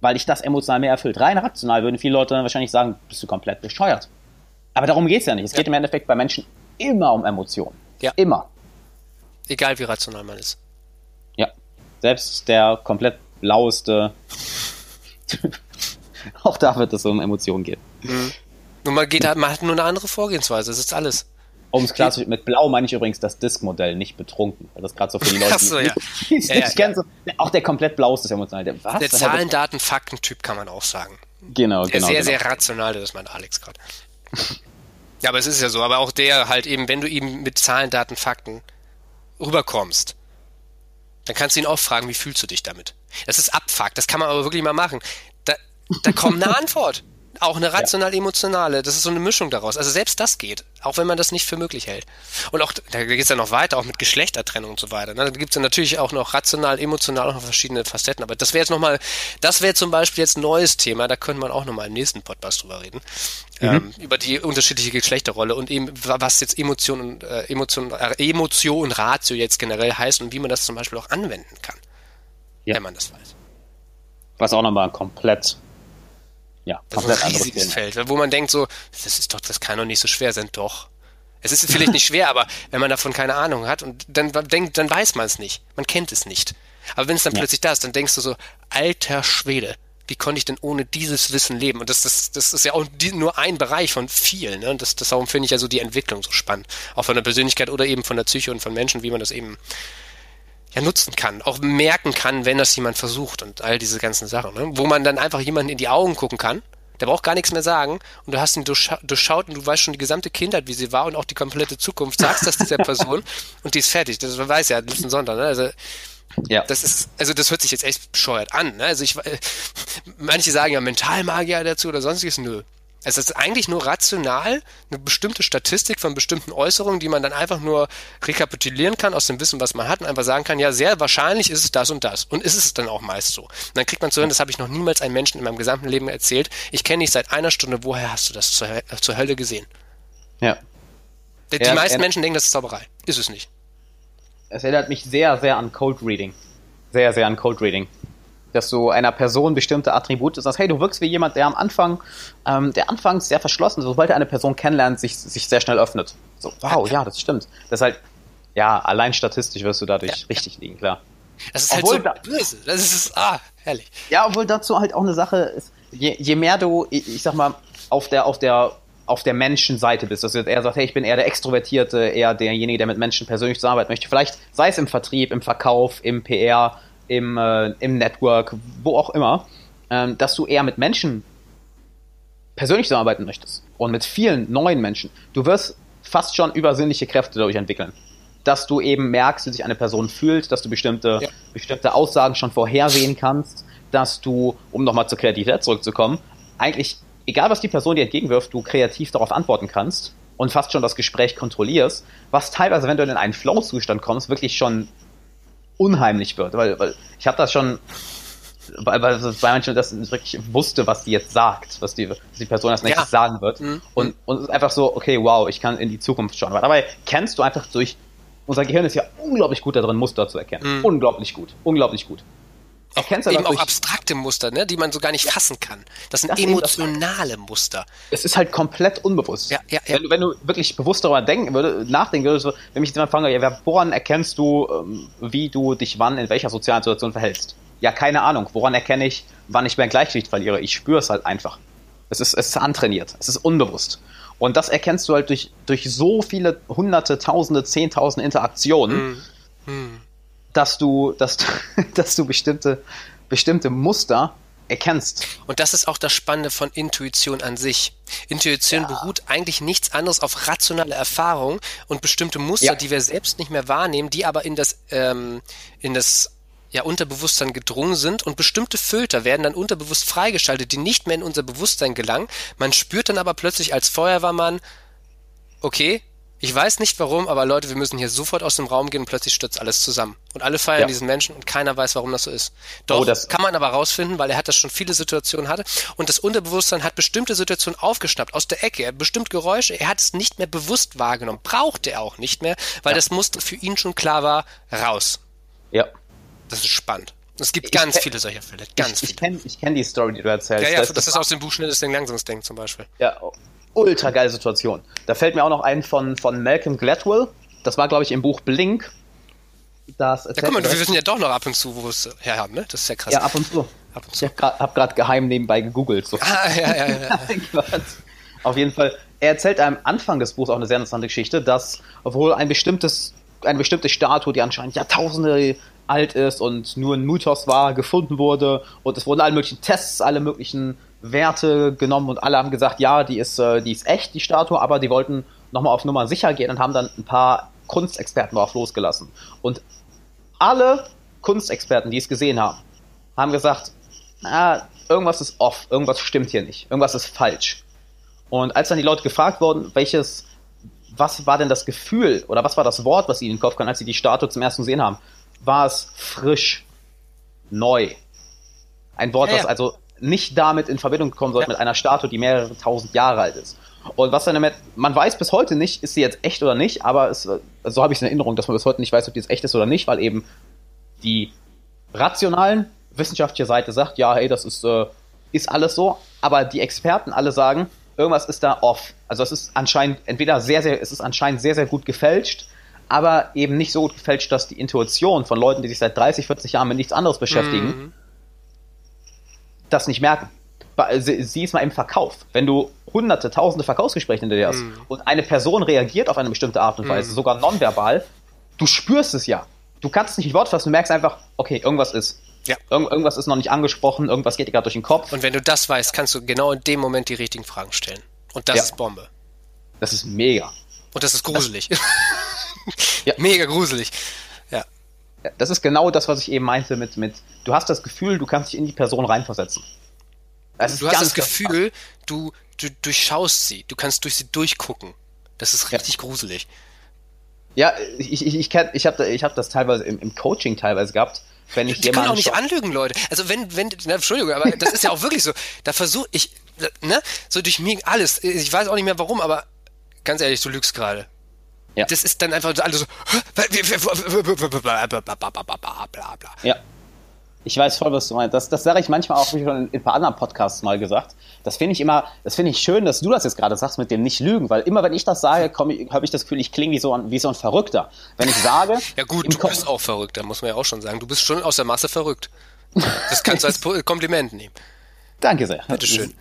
Weil dich das emotional mehr erfüllt. Rein rational würden viele Leute dann wahrscheinlich sagen, bist du komplett bescheuert. Aber darum geht es ja nicht. Es ja. geht im Endeffekt bei Menschen immer um Emotionen. Ja. Immer. Egal wie rational man ist. Selbst der komplett blaueste. auch da wird es um Emotionen gehen. Mhm. Und man geht halt, man hat nur eine andere Vorgehensweise, das ist alles. Um es klar zu mit Blau meine ich übrigens das Disk-Modell, nicht betrunken. Weil das gerade so für die Leute, so, ja. die, ja, ja, ja. So, auch der komplett blaueste ist emotional. Der, was? der Zahlen, Daten, Fakten-Typ kann man auch sagen. Genau, der genau. Sehr, genau. sehr rational, das meint Alex gerade. ja, aber es ist ja so, aber auch der halt eben, wenn du ihm mit Zahlen, Daten, Fakten rüberkommst, dann kannst du ihn auch fragen, wie fühlst du dich damit? Das ist Abfuck, das kann man aber wirklich mal machen. Da, da kommt eine Antwort. Auch eine rational-emotionale. Das ist so eine Mischung daraus. Also selbst das geht, auch wenn man das nicht für möglich hält. Und auch, da geht es ja noch weiter, auch mit Geschlechtertrennung und so weiter. Ne? Da gibt es ja natürlich auch noch rational, emotional auch noch verschiedene Facetten. Aber das wäre jetzt nochmal, das wäre zum Beispiel jetzt ein neues Thema, da könnte man auch nochmal im nächsten Podcast drüber reden. Mhm. Ähm, über die unterschiedliche Geschlechterrolle und eben, was jetzt Emotion und äh, Emotion, äh, Emotion und Ratio jetzt generell heißt und wie man das zum Beispiel auch anwenden kann. Ja. Wenn man das weiß. Was auch nochmal komplett ja, das ist ein riesiges Feld, wo man denkt so, das ist doch, das kann doch nicht so schwer sein, doch. Es ist vielleicht nicht schwer, aber wenn man davon keine Ahnung hat und dann denkt, dann weiß man es nicht. Man kennt es nicht. Aber wenn es dann ja. plötzlich da ist, dann denkst du so, alter Schwede, wie konnte ich denn ohne dieses Wissen leben? Und das, das, das ist ja auch die, nur ein Bereich von vielen. Ne? Das, das darum finde ich ja so die Entwicklung so spannend. Auch von der Persönlichkeit oder eben von der Psyche und von Menschen, wie man das eben ja nutzen kann, auch merken kann, wenn das jemand versucht und all diese ganzen Sachen, ne? wo man dann einfach jemanden in die Augen gucken kann, der braucht gar nichts mehr sagen und du hast ihn durchschaut und du weißt schon die gesamte Kindheit, wie sie war und auch die komplette Zukunft, sagst das dieser Person und die ist fertig, das weiß ja, letzten Sonntag, ne? also Ja. Das ist, also das hört sich jetzt echt bescheuert an. Ne? Also ich, äh, manche sagen ja Mentalmagier dazu oder sonstiges. Nö. Es ist eigentlich nur rational eine bestimmte Statistik von bestimmten Äußerungen, die man dann einfach nur rekapitulieren kann aus dem Wissen, was man hat und einfach sagen kann, ja, sehr wahrscheinlich ist es das und das. Und ist es dann auch meist so. Und dann kriegt man zu hören, das habe ich noch niemals einem Menschen in meinem gesamten Leben erzählt. Ich kenne dich seit einer Stunde, woher hast du das zur, zur Hölle gesehen? Ja. Die, die meisten Menschen denken, das ist Zauberei. Ist es nicht. Es erinnert mich sehr, sehr an Cold Reading. Sehr, sehr an Cold Reading dass du einer Person bestimmte Attribute sagst, hey, du wirkst wie jemand, der am Anfang, ähm, der anfangs sehr verschlossen, sobald er eine Person kennenlernt, sich, sich sehr schnell öffnet. So, wow, ja, das stimmt. Das ist halt, ja, allein statistisch wirst du dadurch ja. richtig liegen, klar. Das ist obwohl halt so böse. Das ist, ah, herrlich. Ja, obwohl dazu halt auch eine Sache ist, je, je mehr du, ich, sag mal, auf der, auf der auf der Menschenseite bist, dass du eher sagst, hey, ich bin eher der Extrovertierte, eher derjenige, der mit Menschen persönlich zusammenarbeiten möchte. Vielleicht sei es im Vertrieb, im Verkauf, im PR, im, äh, im Network, wo auch immer, ähm, dass du eher mit Menschen persönlich zusammenarbeiten möchtest und mit vielen neuen Menschen. Du wirst fast schon übersinnliche Kräfte dadurch entwickeln. Dass du eben merkst, wie sich eine Person fühlt, dass du bestimmte, ja. bestimmte Aussagen schon vorhersehen kannst, dass du, um nochmal zur Kreativität zurückzukommen, eigentlich, egal was die Person dir entgegenwirft, du kreativ darauf antworten kannst und fast schon das Gespräch kontrollierst, was teilweise, wenn du in einen Flow-Zustand kommst, wirklich schon unheimlich wird. Weil, weil ich habe das schon weil, weil bei manchen das wirklich wusste, was die jetzt sagt, was die, was die Person als nächstes ja. sagen wird. Mhm. Und, und es ist einfach so, okay, wow, ich kann in die Zukunft schauen. Aber dabei kennst du einfach durch, unser Gehirn ist ja unglaublich gut darin, Muster zu erkennen. Mhm. Unglaublich gut, unglaublich gut. Erkennst eben auch abstrakte Muster, ne, die man so gar nicht fassen kann. Das sind das emotionale Muster. Es ist halt komplett unbewusst. Ja, ja, ja. Wenn, du, wenn du wirklich bewusst darüber denken würdest, nachdenken würdest, wenn mich jemand fragen ja, woran erkennst du, ähm, wie du dich wann in welcher sozialen Situation verhältst? Ja, keine Ahnung. Woran erkenne ich, wann ich mein Gleichgewicht verliere? Ich spüre es halt einfach. Es ist, es ist antrainiert. Es ist unbewusst. Und das erkennst du halt durch, durch so viele hunderte, tausende, zehntausende Interaktionen. Hm. Hm dass du, dass, dass du bestimmte, bestimmte Muster erkennst. Und das ist auch das Spannende von Intuition an sich. Intuition ja. beruht eigentlich nichts anderes auf rationale Erfahrung und bestimmte Muster, ja. die wir selbst nicht mehr wahrnehmen, die aber in das, ähm, in das ja, Unterbewusstsein gedrungen sind und bestimmte Filter werden dann unterbewusst freigeschaltet, die nicht mehr in unser Bewusstsein gelangen. Man spürt dann aber plötzlich als Feuerwehrmann, okay, ich weiß nicht warum, aber Leute, wir müssen hier sofort aus dem Raum gehen und plötzlich stürzt alles zusammen. Und alle feiern ja. diesen Menschen und keiner weiß, warum das so ist. Doch, oh, das kann man aber rausfinden, weil er hat das schon viele Situationen hatte. Und das Unterbewusstsein hat bestimmte Situationen aufgeschnappt aus der Ecke. Er hat bestimmt Geräusche. Er hat es nicht mehr bewusst wahrgenommen. Brauchte er auch nicht mehr, weil ja. das Muster für ihn schon klar war, raus. Ja. Das ist spannend. Es gibt ganz viele solcher Fälle. Ganz ich, ich kenne kenn die Story, die du erzählst. Ja, ja, das, das, das ist aus dem Buch Schnelles den Langsamsdenken zum Beispiel. Ja, ultra geile Situation. Da fällt mir auch noch ein von, von Malcolm Gladwell. Das war, glaube ich, im Buch Blink. Das ja, guck mal, wir wissen ja doch noch ab und zu, wo es herhaben, ne? Das ist ja krass. Ja, ab und zu. Ab und zu. Ich habe gerade geheim nebenbei gegoogelt. So. Ah, ja, ja, ja. Auf jeden Fall. Er erzählt am Anfang des Buchs auch eine sehr interessante Geschichte, dass obwohl ein bestimmtes, eine bestimmte Statue, die anscheinend Jahrtausende alt ist und nur ein Mythos war, gefunden wurde und es wurden alle möglichen Tests, alle möglichen Werte genommen und alle haben gesagt, ja, die ist, äh, die ist echt, die Statue, aber die wollten nochmal auf Nummer sicher gehen und haben dann ein paar Kunstexperten drauf losgelassen. Und alle Kunstexperten, die es gesehen haben, haben gesagt, ah, irgendwas ist off, irgendwas stimmt hier nicht, irgendwas ist falsch. Und als dann die Leute gefragt wurden, welches, was war denn das Gefühl oder was war das Wort, was ihnen in den Kopf kam, als sie die Statue zum ersten gesehen haben, war es frisch, neu. Ein Wort, ja, ja. das also nicht damit in Verbindung kommen sollte ja. mit einer Statue, die mehrere tausend Jahre alt ist. Und was dann damit, man weiß bis heute nicht, ist sie jetzt echt oder nicht, aber es, so habe ich es in Erinnerung, dass man bis heute nicht weiß, ob die jetzt echt ist oder nicht, weil eben die rationalen wissenschaftliche Seite sagt, ja, hey, das ist, äh, ist alles so, aber die Experten alle sagen, irgendwas ist da off. Also es ist anscheinend entweder sehr, sehr, es ist anscheinend sehr, sehr gut gefälscht, aber eben nicht so gut gefälscht, dass die Intuition von Leuten, die sich seit 30, 40 Jahren mit nichts anderes beschäftigen, mhm das nicht merken. Sieh es mal im Verkauf. Wenn du hunderte, tausende Verkaufsgespräche hinter dir hast mm. und eine Person reagiert auf eine bestimmte Art und Weise, mm. sogar nonverbal, du spürst es ja. Du kannst nicht Wort fassen, du merkst einfach, okay, irgendwas ist. Ja. Irg irgendwas ist noch nicht angesprochen, irgendwas geht dir gerade durch den Kopf. Und wenn du das weißt, kannst du genau in dem Moment die richtigen Fragen stellen. Und das ja. ist Bombe. Das ist mega. Und das ist gruselig. Das, ja. Mega gruselig. Das ist genau das, was ich eben meinte mit, mit, du hast das Gefühl, du kannst dich in die Person reinversetzen. Das du hast das Gefühl, du, du durchschaust sie, du kannst durch sie durchgucken. Das ist richtig ja. gruselig. Ja, ich, ich, ich, kenn, ich habe ich hab das teilweise im, im Coaching teilweise gehabt. Wenn ich die können auch nicht anlügen, Leute. Also wenn, wenn, na, Entschuldigung, aber das ist ja auch wirklich so. Da versuche ich, ne, so durch mir alles. Ich weiß auch nicht mehr warum, aber ganz ehrlich, du lügst gerade. Ja. Das ist dann einfach alles so. Ja. Ich weiß voll, was du meinst. Das, das sage ich manchmal auch, wie schon in, in ein paar anderen Podcasts mal gesagt. Das finde ich immer, das finde ich schön, dass du das jetzt gerade sagst mit dem nicht lügen, weil immer wenn ich das sage, habe ich das Gefühl, ich klinge wie so ein, wie so ein Verrückter. Wenn ich sage. ja gut, du bist auch verrückter, muss man ja auch schon sagen. Du bist schon aus der Masse verrückt. Das kannst du als Kompliment nehmen. Danke sehr. Bitteschön.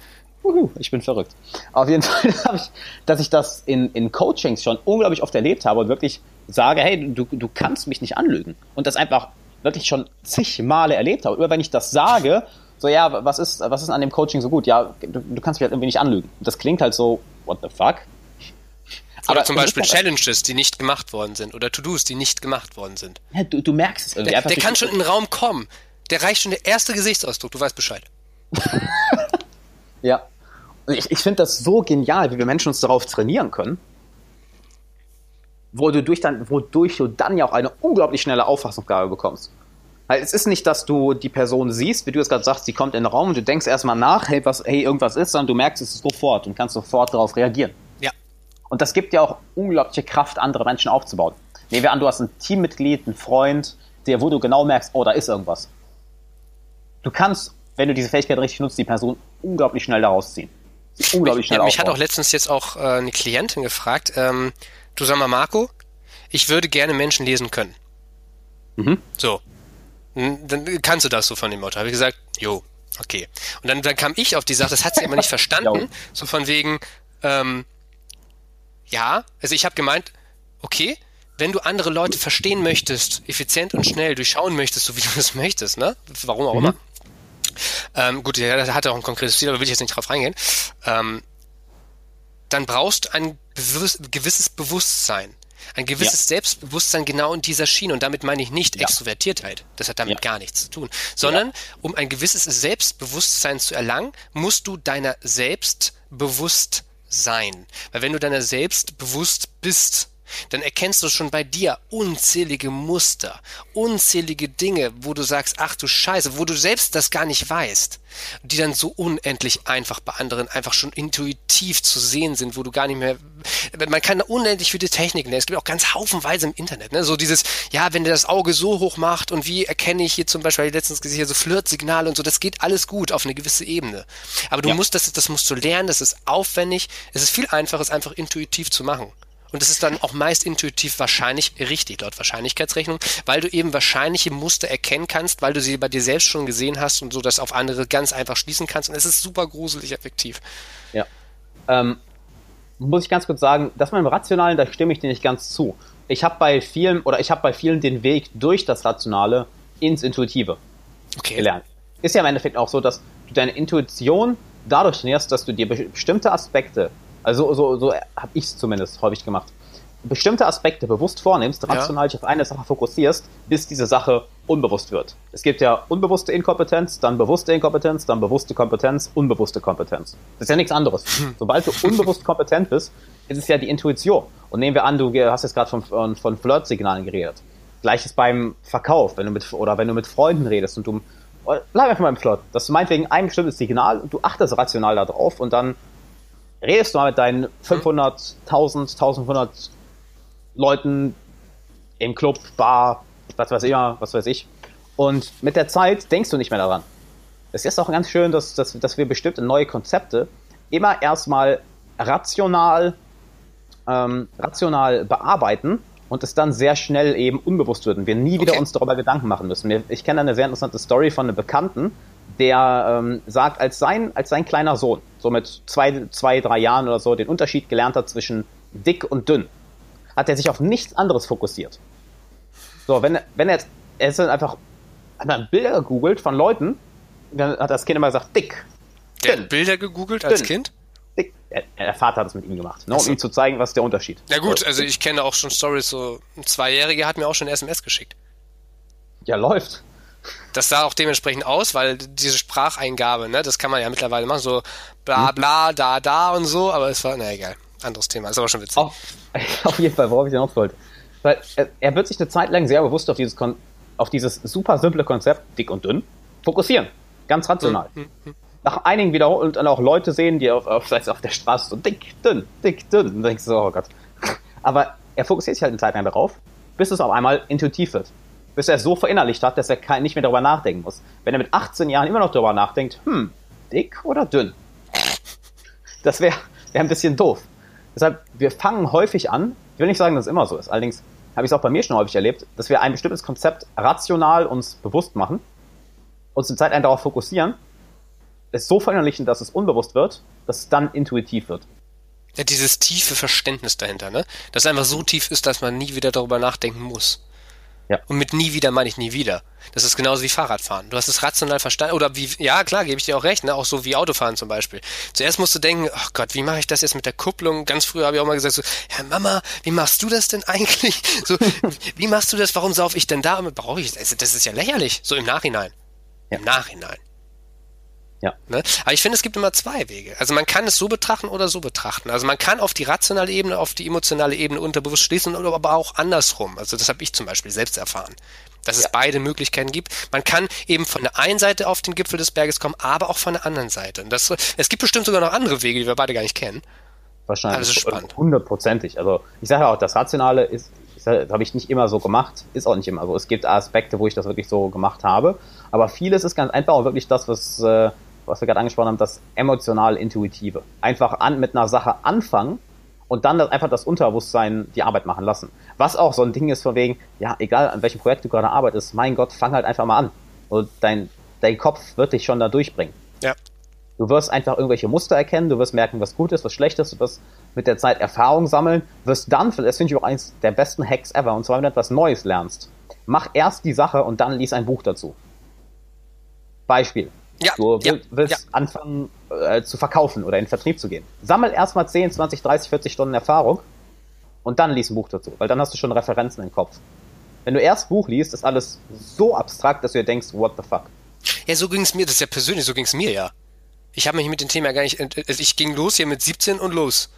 Uhu, ich bin verrückt. Auf jeden Fall habe ich, dass ich das in, in Coachings schon unglaublich oft erlebt habe und wirklich sage, hey, du, du kannst mich nicht anlügen. Und das einfach wirklich schon zig Male erlebt habe. Immer wenn ich das sage, so, ja, was ist, was ist an dem Coaching so gut? Ja, du, du kannst mich halt irgendwie nicht anlügen. Und das klingt halt so, what the fuck? Oder Aber zum Beispiel Challenges, die nicht gemacht worden sind. Oder To-Dos, die nicht gemacht worden sind. Ja, du, du merkst es irgendwie. Der, der kann schon in den Raum kommen. Der reicht schon der erste Gesichtsausdruck. Du weißt Bescheid. ja. Ich, ich finde das so genial, wie wir Menschen uns darauf trainieren können wodurch, dann, wodurch du dann ja auch eine unglaublich schnelle Auffassungsgabe bekommst. Weil es ist nicht, dass du die Person siehst, wie du es gerade sagst, sie kommt in den Raum und du denkst erstmal nach, hey, was, hey, irgendwas ist, sondern du merkst es sofort und kannst sofort darauf reagieren. Ja. Und das gibt ja auch unglaubliche Kraft, andere Menschen aufzubauen. Nehmen wir an, du hast ein Teammitglied, einen Freund, der, wo du genau merkst, oh, da ist irgendwas. Du kannst, wenn du diese Fähigkeit richtig nutzt, die Person unglaublich schnell daraus ziehen. Unglaublich schnell ja, Mich hat auch letztens jetzt auch äh, eine Klientin gefragt, ähm, du sag mal, Marco, ich würde gerne Menschen lesen können. Mhm. So. Dann kannst du das so von dem Motto. Habe ich gesagt, jo, okay. Und dann, dann kam ich auf die Sache, das hat sie immer nicht verstanden, so von wegen, ähm, ja, also ich habe gemeint, okay, wenn du andere Leute verstehen möchtest, effizient und schnell durchschauen möchtest, so wie du das möchtest, ne? Warum auch mhm. Ähm, gut, der hat auch ein konkretes Ziel, aber will ich jetzt nicht drauf reingehen. Ähm, dann brauchst du ein gewisses Bewusstsein. Ein gewisses ja. Selbstbewusstsein genau in dieser Schiene. Und damit meine ich nicht ja. Extrovertiertheit. Das hat damit ja. gar nichts zu tun. Sondern um ein gewisses Selbstbewusstsein zu erlangen, musst du deiner selbst bewusst sein. Weil wenn du deiner selbst bewusst bist, dann erkennst du schon bei dir unzählige Muster, unzählige Dinge, wo du sagst, ach du Scheiße, wo du selbst das gar nicht weißt, die dann so unendlich einfach bei anderen einfach schon intuitiv zu sehen sind, wo du gar nicht mehr, man kann unendlich viele Techniken lernen, es gibt auch ganz haufenweise im Internet, ne? so dieses, ja, wenn der das Auge so hoch macht und wie erkenne ich hier zum Beispiel, letztens gesehen, so Flirtsignale und so, das geht alles gut auf eine gewisse Ebene. Aber du ja. musst das, das musst du lernen, das ist aufwendig, es ist viel einfacher, es einfach intuitiv zu machen. Und es ist dann auch meist intuitiv wahrscheinlich richtig, dort Wahrscheinlichkeitsrechnung, weil du eben wahrscheinliche Muster erkennen kannst, weil du sie bei dir selbst schon gesehen hast und so das auf andere ganz einfach schließen kannst. Und es ist super gruselig effektiv. Ja. Ähm, muss ich ganz kurz sagen, dass man im Rationalen, da stimme ich dir nicht ganz zu. Ich habe bei vielen oder ich habe bei vielen den Weg durch das Rationale ins Intuitive okay. gelernt. Ist ja im Endeffekt auch so, dass du deine Intuition dadurch trainierst, dass du dir bestimmte Aspekte also so, so habe ich es zumindest häufig gemacht. Bestimmte Aspekte bewusst vornimmst, rational dich auf eine Sache fokussierst, bis diese Sache unbewusst wird. Es gibt ja unbewusste Inkompetenz, dann bewusste Inkompetenz, dann bewusste Kompetenz, unbewusste Kompetenz. Das ist ja nichts anderes. Sobald du unbewusst kompetent bist, ist es ja die Intuition. Und nehmen wir an, du hast jetzt gerade von, von Flirt-Signalen geredet. Gleiches beim Verkauf, wenn du mit, oder wenn du mit Freunden redest und du, bleib einfach mal im Flirt. Das ist meinetwegen ein bestimmtes Signal und du achtest rational darauf und dann redest du mal mit deinen 500, 1000, 1500 Leuten im Club, Bar, was weiß ich immer, was weiß ich. Und mit der Zeit denkst du nicht mehr daran. Es ist auch ganz schön, dass, dass, dass wir bestimmte neue Konzepte immer erstmal rational, ähm, rational bearbeiten und es dann sehr schnell eben unbewusst wird und wir nie wieder okay. uns darüber Gedanken machen müssen. Ich kenne eine sehr interessante Story von einem Bekannten, der ähm, sagt, als sein, als sein kleiner Sohn, so mit zwei, zwei, drei Jahren oder so, den Unterschied gelernt hat zwischen dick und dünn, hat er sich auf nichts anderes fokussiert. So, wenn, wenn er jetzt, er ist dann einfach, hat dann Bilder gegoogelt von Leuten, dann hat das Kind immer gesagt, dick. Der dünn, hat Bilder gegoogelt als dünn, Kind? Dick. Der, der, Vater hat es mit ihm gemacht, ne, um ihm zu zeigen, was ist der Unterschied. Na gut, also ich kenne auch schon Stories, so ein Zweijähriger hat mir auch schon SMS geschickt. Ja, läuft. Das sah auch dementsprechend aus, weil diese Spracheingabe, ne, das kann man ja mittlerweile machen, so bla hm? bla, da, da und so, aber es war, na egal, anderes Thema, ist aber schon witzig. Auf, auf jeden Fall, worauf ich hinaus wollte. Weil er, er, wird sich eine Zeit lang sehr bewusst auf dieses, Kon auf dieses super simple Konzept, dick und dünn, fokussieren. Ganz rational. Hm, hm, hm. Nach einigen wiederholen und dann auch Leute sehen, die auf, auf, auf der Straße so dick, dünn, dick, dünn. Und denkst du so, oh Gott. Aber er fokussiert sich halt eine Zeit lang darauf, bis es auf einmal intuitiv wird. Bis er so verinnerlicht hat, dass er nicht mehr darüber nachdenken muss. Wenn er mit 18 Jahren immer noch darüber nachdenkt, hm, dick oder dünn? Das wäre wär ein bisschen doof. Deshalb, wir fangen häufig an, ich will nicht sagen, dass es immer so ist, allerdings habe ich es auch bei mir schon häufig erlebt, dass wir ein bestimmtes Konzept rational uns bewusst machen, uns eine Zeit lang darauf fokussieren, es so verinnerlichen, dass es unbewusst wird, dass es dann intuitiv wird. Ja, dieses tiefe Verständnis dahinter, ne? Das einfach so tief ist, dass man nie wieder darüber nachdenken muss. Ja. Und mit nie wieder meine ich nie wieder. Das ist genauso wie Fahrradfahren. Du hast es rational verstanden. Oder wie, ja klar, gebe ich dir auch recht, ne? Auch so wie Autofahren zum Beispiel. Zuerst musst du denken, ach oh Gott, wie mache ich das jetzt mit der Kupplung? Ganz früher habe ich auch mal gesagt, so, ja Mama, wie machst du das denn eigentlich? So, wie machst du das? Warum sauf ich denn da? Brauche ich das? Das ist ja lächerlich. So im Nachhinein. Ja. Im Nachhinein. Ja. Ne? Aber ich finde, es gibt immer zwei Wege. Also man kann es so betrachten oder so betrachten. Also man kann auf die rationale Ebene, auf die emotionale Ebene unterbewusst schließen, aber auch andersrum. Also das habe ich zum Beispiel selbst erfahren. Dass ja. es beide Möglichkeiten gibt. Man kann eben von der einen Seite auf den Gipfel des Berges kommen, aber auch von der anderen Seite. Und das, es gibt bestimmt sogar noch andere Wege, die wir beide gar nicht kennen. Wahrscheinlich. Also das ist spannend. Hundertprozentig. Also ich sage ja auch, das Rationale ist, das habe ich nicht immer so gemacht, ist auch nicht immer so. Es gibt Aspekte, wo ich das wirklich so gemacht habe. Aber vieles ist ganz einfach auch wirklich das, was äh, was wir gerade angesprochen haben, das emotional-intuitive. Einfach an, mit einer Sache anfangen und dann einfach das Unterbewusstsein die Arbeit machen lassen. Was auch so ein Ding ist von wegen, ja, egal an welchem Projekt du gerade arbeitest, mein Gott, fang halt einfach mal an. Und dein, dein Kopf wird dich schon da durchbringen. Ja. Du wirst einfach irgendwelche Muster erkennen, du wirst merken, was gut ist, was schlecht ist, du wirst mit der Zeit Erfahrung sammeln, wirst dann, das finde ich auch eins der besten Hacks ever, und zwar wenn du etwas Neues lernst. Mach erst die Sache und dann lies ein Buch dazu. Beispiel. Ja, du willst, ja, willst ja. anfangen äh, zu verkaufen oder in Vertrieb zu gehen. Sammel erstmal 10, 20, 30, 40 Stunden Erfahrung und dann lies ein Buch dazu, weil dann hast du schon Referenzen im Kopf. Wenn du erst Buch liest, ist alles so abstrakt, dass du dir denkst, what the fuck. Ja, so ging es mir, das ist ja persönlich, so ging es mir ja. Ich habe mich mit dem Thema gar nicht, also ich ging los hier mit 17 und los.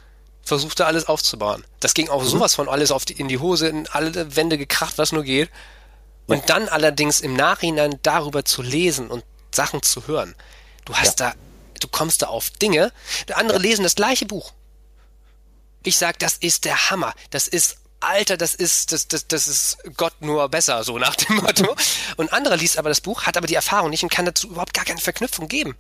Versuchte alles aufzubauen. Das ging auch mhm. sowas von alles auf die, in die Hose, in alle Wände gekracht, was nur geht. Und ja. dann allerdings im Nachhinein darüber zu lesen und Sachen zu hören. Du hast ja. da, du kommst da auf Dinge. Andere ja. lesen das gleiche Buch. Ich sag, das ist der Hammer. Das ist Alter, das ist, das, das, das ist Gott nur besser, so nach dem Motto. Und andere liest aber das Buch, hat aber die Erfahrung nicht und kann dazu überhaupt gar keine Verknüpfung geben.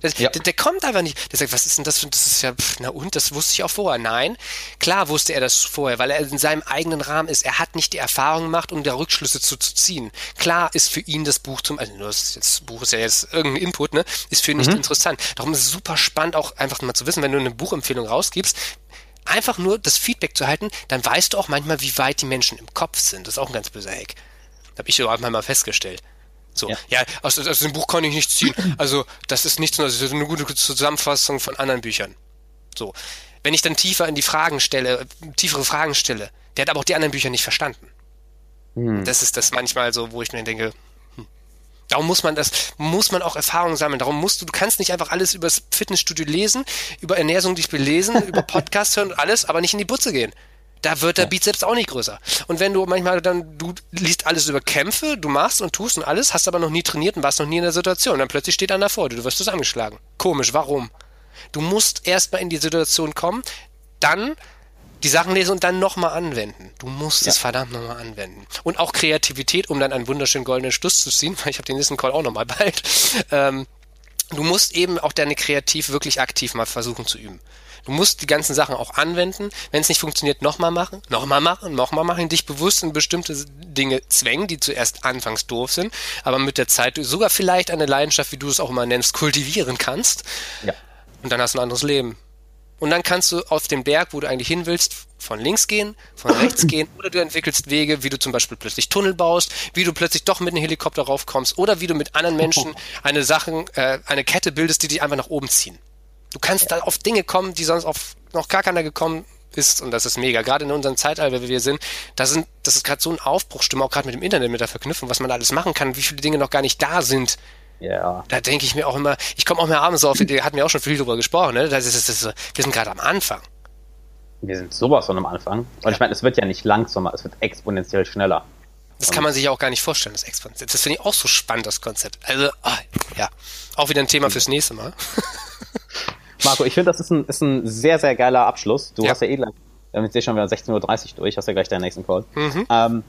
Das, ja. der, der, kommt einfach nicht. Der sagt, was ist denn das für, das ist ja, pff, na und, das wusste ich auch vorher. Nein, klar wusste er das vorher, weil er in seinem eigenen Rahmen ist. Er hat nicht die Erfahrung gemacht, um da Rückschlüsse zu, zu ziehen. Klar ist für ihn das Buch zum, also das, das Buch ist ja jetzt irgendein Input, ne, ist für ihn nicht mhm. interessant. Darum ist es super spannend, auch einfach mal zu wissen, wenn du eine Buchempfehlung rausgibst, einfach nur das Feedback zu halten, dann weißt du auch manchmal, wie weit die Menschen im Kopf sind. Das ist auch ein ganz böser Hack. Habe ich so einmal mal festgestellt. So, ja, ja aus, aus dem Buch kann ich nichts ziehen. Also, das ist nichts, das ist eine gute Zusammenfassung von anderen Büchern. So. Wenn ich dann tiefer in die Fragen stelle, tiefere Fragen stelle, der hat aber auch die anderen Bücher nicht verstanden. Hm. Das ist das manchmal so, wo ich mir denke, hm. Darum muss man das, muss man auch Erfahrungen sammeln. Darum musst du, du kannst nicht einfach alles über das Fitnessstudio lesen, über Ernährung dich belesen, über Podcasts hören und alles, aber nicht in die Butze gehen. Da wird der ja. Bizeps auch nicht größer. Und wenn du manchmal dann, du liest alles über Kämpfe, du machst und tust und alles, hast aber noch nie trainiert und warst noch nie in der Situation. Und dann plötzlich steht einer vor dir, du wirst zusammengeschlagen. Komisch, warum? Du musst erstmal in die Situation kommen, dann die Sachen lesen und dann nochmal anwenden. Du musst ja. es verdammt nochmal anwenden. Und auch Kreativität, um dann einen wunderschönen goldenen Schluss zu ziehen, weil ich habe den nächsten Call auch nochmal bald. Ähm, du musst eben auch deine Kreativ wirklich aktiv mal versuchen zu üben. Du musst die ganzen Sachen auch anwenden. Wenn es nicht funktioniert, nochmal machen, nochmal machen, nochmal machen, dich bewusst in bestimmte Dinge zwängen, die zuerst anfangs doof sind, aber mit der Zeit sogar vielleicht eine Leidenschaft, wie du es auch immer nennst, kultivieren kannst. Ja. Und dann hast du ein anderes Leben. Und dann kannst du auf dem Berg, wo du eigentlich hin willst, von links gehen, von rechts gehen, oder du entwickelst Wege, wie du zum Beispiel plötzlich Tunnel baust, wie du plötzlich doch mit einem Helikopter raufkommst, oder wie du mit anderen Menschen eine Sachen, äh, eine Kette bildest, die dich einfach nach oben ziehen. Du kannst ja. da auf Dinge kommen, die sonst auf noch gar keiner gekommen ist und das ist mega. Gerade in unserem Zeitalter, wie wir sind, da sind, das ist gerade so ein Aufbruchstimme, auch gerade mit dem Internet, mit der Verknüpfung, was man alles machen kann, wie viele Dinge noch gar nicht da sind. Ja. Da denke ich mir auch immer, ich komme auch mehr abends auf, der hat mir auch schon viel drüber gesprochen, ne? Das ist, das ist, wir sind gerade am Anfang. Wir sind sowas von am Anfang. Und ich meine, es wird ja nicht langsamer, es wird exponentiell schneller. Das kann man sich ja auch gar nicht vorstellen, das exponentiell. Das finde ich auch so spannend, das Konzept. Also, ah, ja, auch wieder ein Thema fürs nächste Mal. Marco, ich finde, das ist ein, ist ein sehr, sehr geiler Abschluss. Du ja. hast ja eh gleich, wir haben jetzt eh schon wieder 16.30 Uhr durch, hast ja gleich deinen nächsten Call. Mhm. Ähm,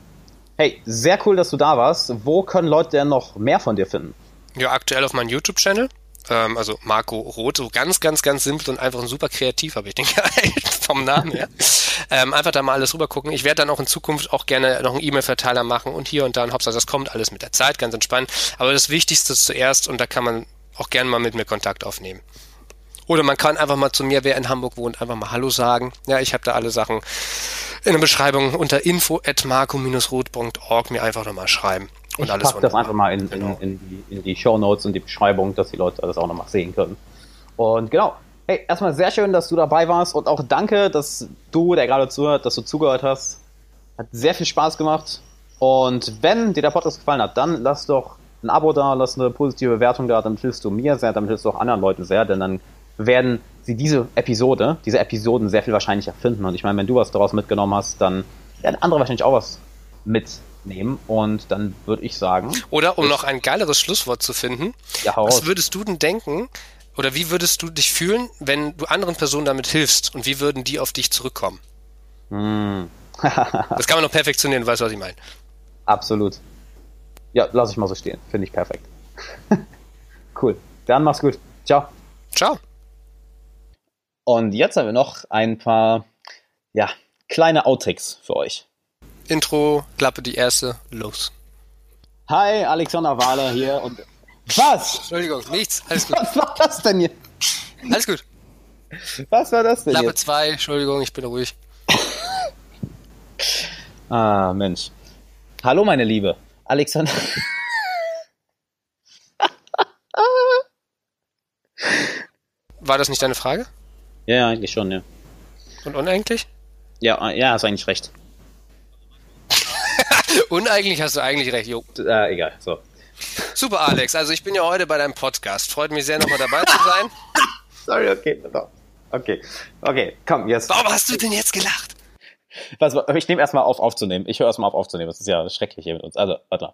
hey, sehr cool, dass du da warst. Wo können Leute denn noch mehr von dir finden? Ja, aktuell auf meinem YouTube-Channel. Ähm, also Marco Roth, so ganz, ganz, ganz simpel und einfach super kreativ, habe ich den gehalten vom Namen her. Ähm, einfach da mal alles rüber gucken. Ich werde dann auch in Zukunft auch gerne noch einen E-Mail-Verteiler machen und hier und da. Und Hauptsache, das kommt alles mit der Zeit, ganz entspannt. Aber das Wichtigste zuerst und da kann man auch gerne mal mit mir Kontakt aufnehmen. Oder man kann einfach mal zu mir, wer in Hamburg wohnt, einfach mal Hallo sagen. Ja, ich habe da alle Sachen in der Beschreibung unter info at marco-roth.org mir einfach nochmal schreiben. Und ich alles pack das einfach mal in, genau. in, in, die, in die Show Notes und die Beschreibung, dass die Leute das auch nochmal sehen können. Und genau. Hey, erstmal sehr schön, dass du dabei warst und auch danke, dass du, der gerade zuhört, dass du zugehört hast. Hat sehr viel Spaß gemacht. Und wenn dir der Podcast gefallen hat, dann lass doch ein Abo da, lass eine positive Bewertung da, dann hilfst du mir sehr, dann hilfst du auch anderen Leuten sehr, denn dann werden sie diese Episode, diese Episoden sehr viel wahrscheinlicher finden. Und ich meine, wenn du was daraus mitgenommen hast, dann werden andere wahrscheinlich auch was mitnehmen. Und dann würde ich sagen. Oder um noch ein geileres Schlusswort zu finden, ja, was würdest du denn denken, oder wie würdest du dich fühlen, wenn du anderen Personen damit hilfst und wie würden die auf dich zurückkommen? Hm. das kann man noch perfektionieren, weißt du, was ich meine? Absolut. Ja, lass ich mal so stehen. Finde ich perfekt. cool. Dann mach's gut. Ciao. Ciao. Und jetzt haben wir noch ein paar, ja, kleine Outtakes für euch. Intro, Klappe die erste, los. Hi, Alexander Wahler hier und. Was? Entschuldigung, nichts, alles gut. Was war das denn hier? Alles gut. Was war das denn Klappe 2, Entschuldigung, ich bin ruhig. ah, Mensch. Hallo, meine Liebe. Alexander. War das nicht deine Frage? Ja, eigentlich schon, ja. Und uneigentlich? Ja, ja, hast eigentlich recht. uneigentlich hast du eigentlich recht, jo. Äh, egal, so. Super, Alex. Also ich bin ja heute bei deinem Podcast. Freut mich sehr, nochmal dabei zu sein. Sorry, okay. Okay, okay, komm, jetzt. Warum hast du denn jetzt gelacht? Was, ich nehme erstmal auf aufzunehmen. Ich höre erstmal auf aufzunehmen. Das ist ja schrecklich hier mit uns. Also, warte mal.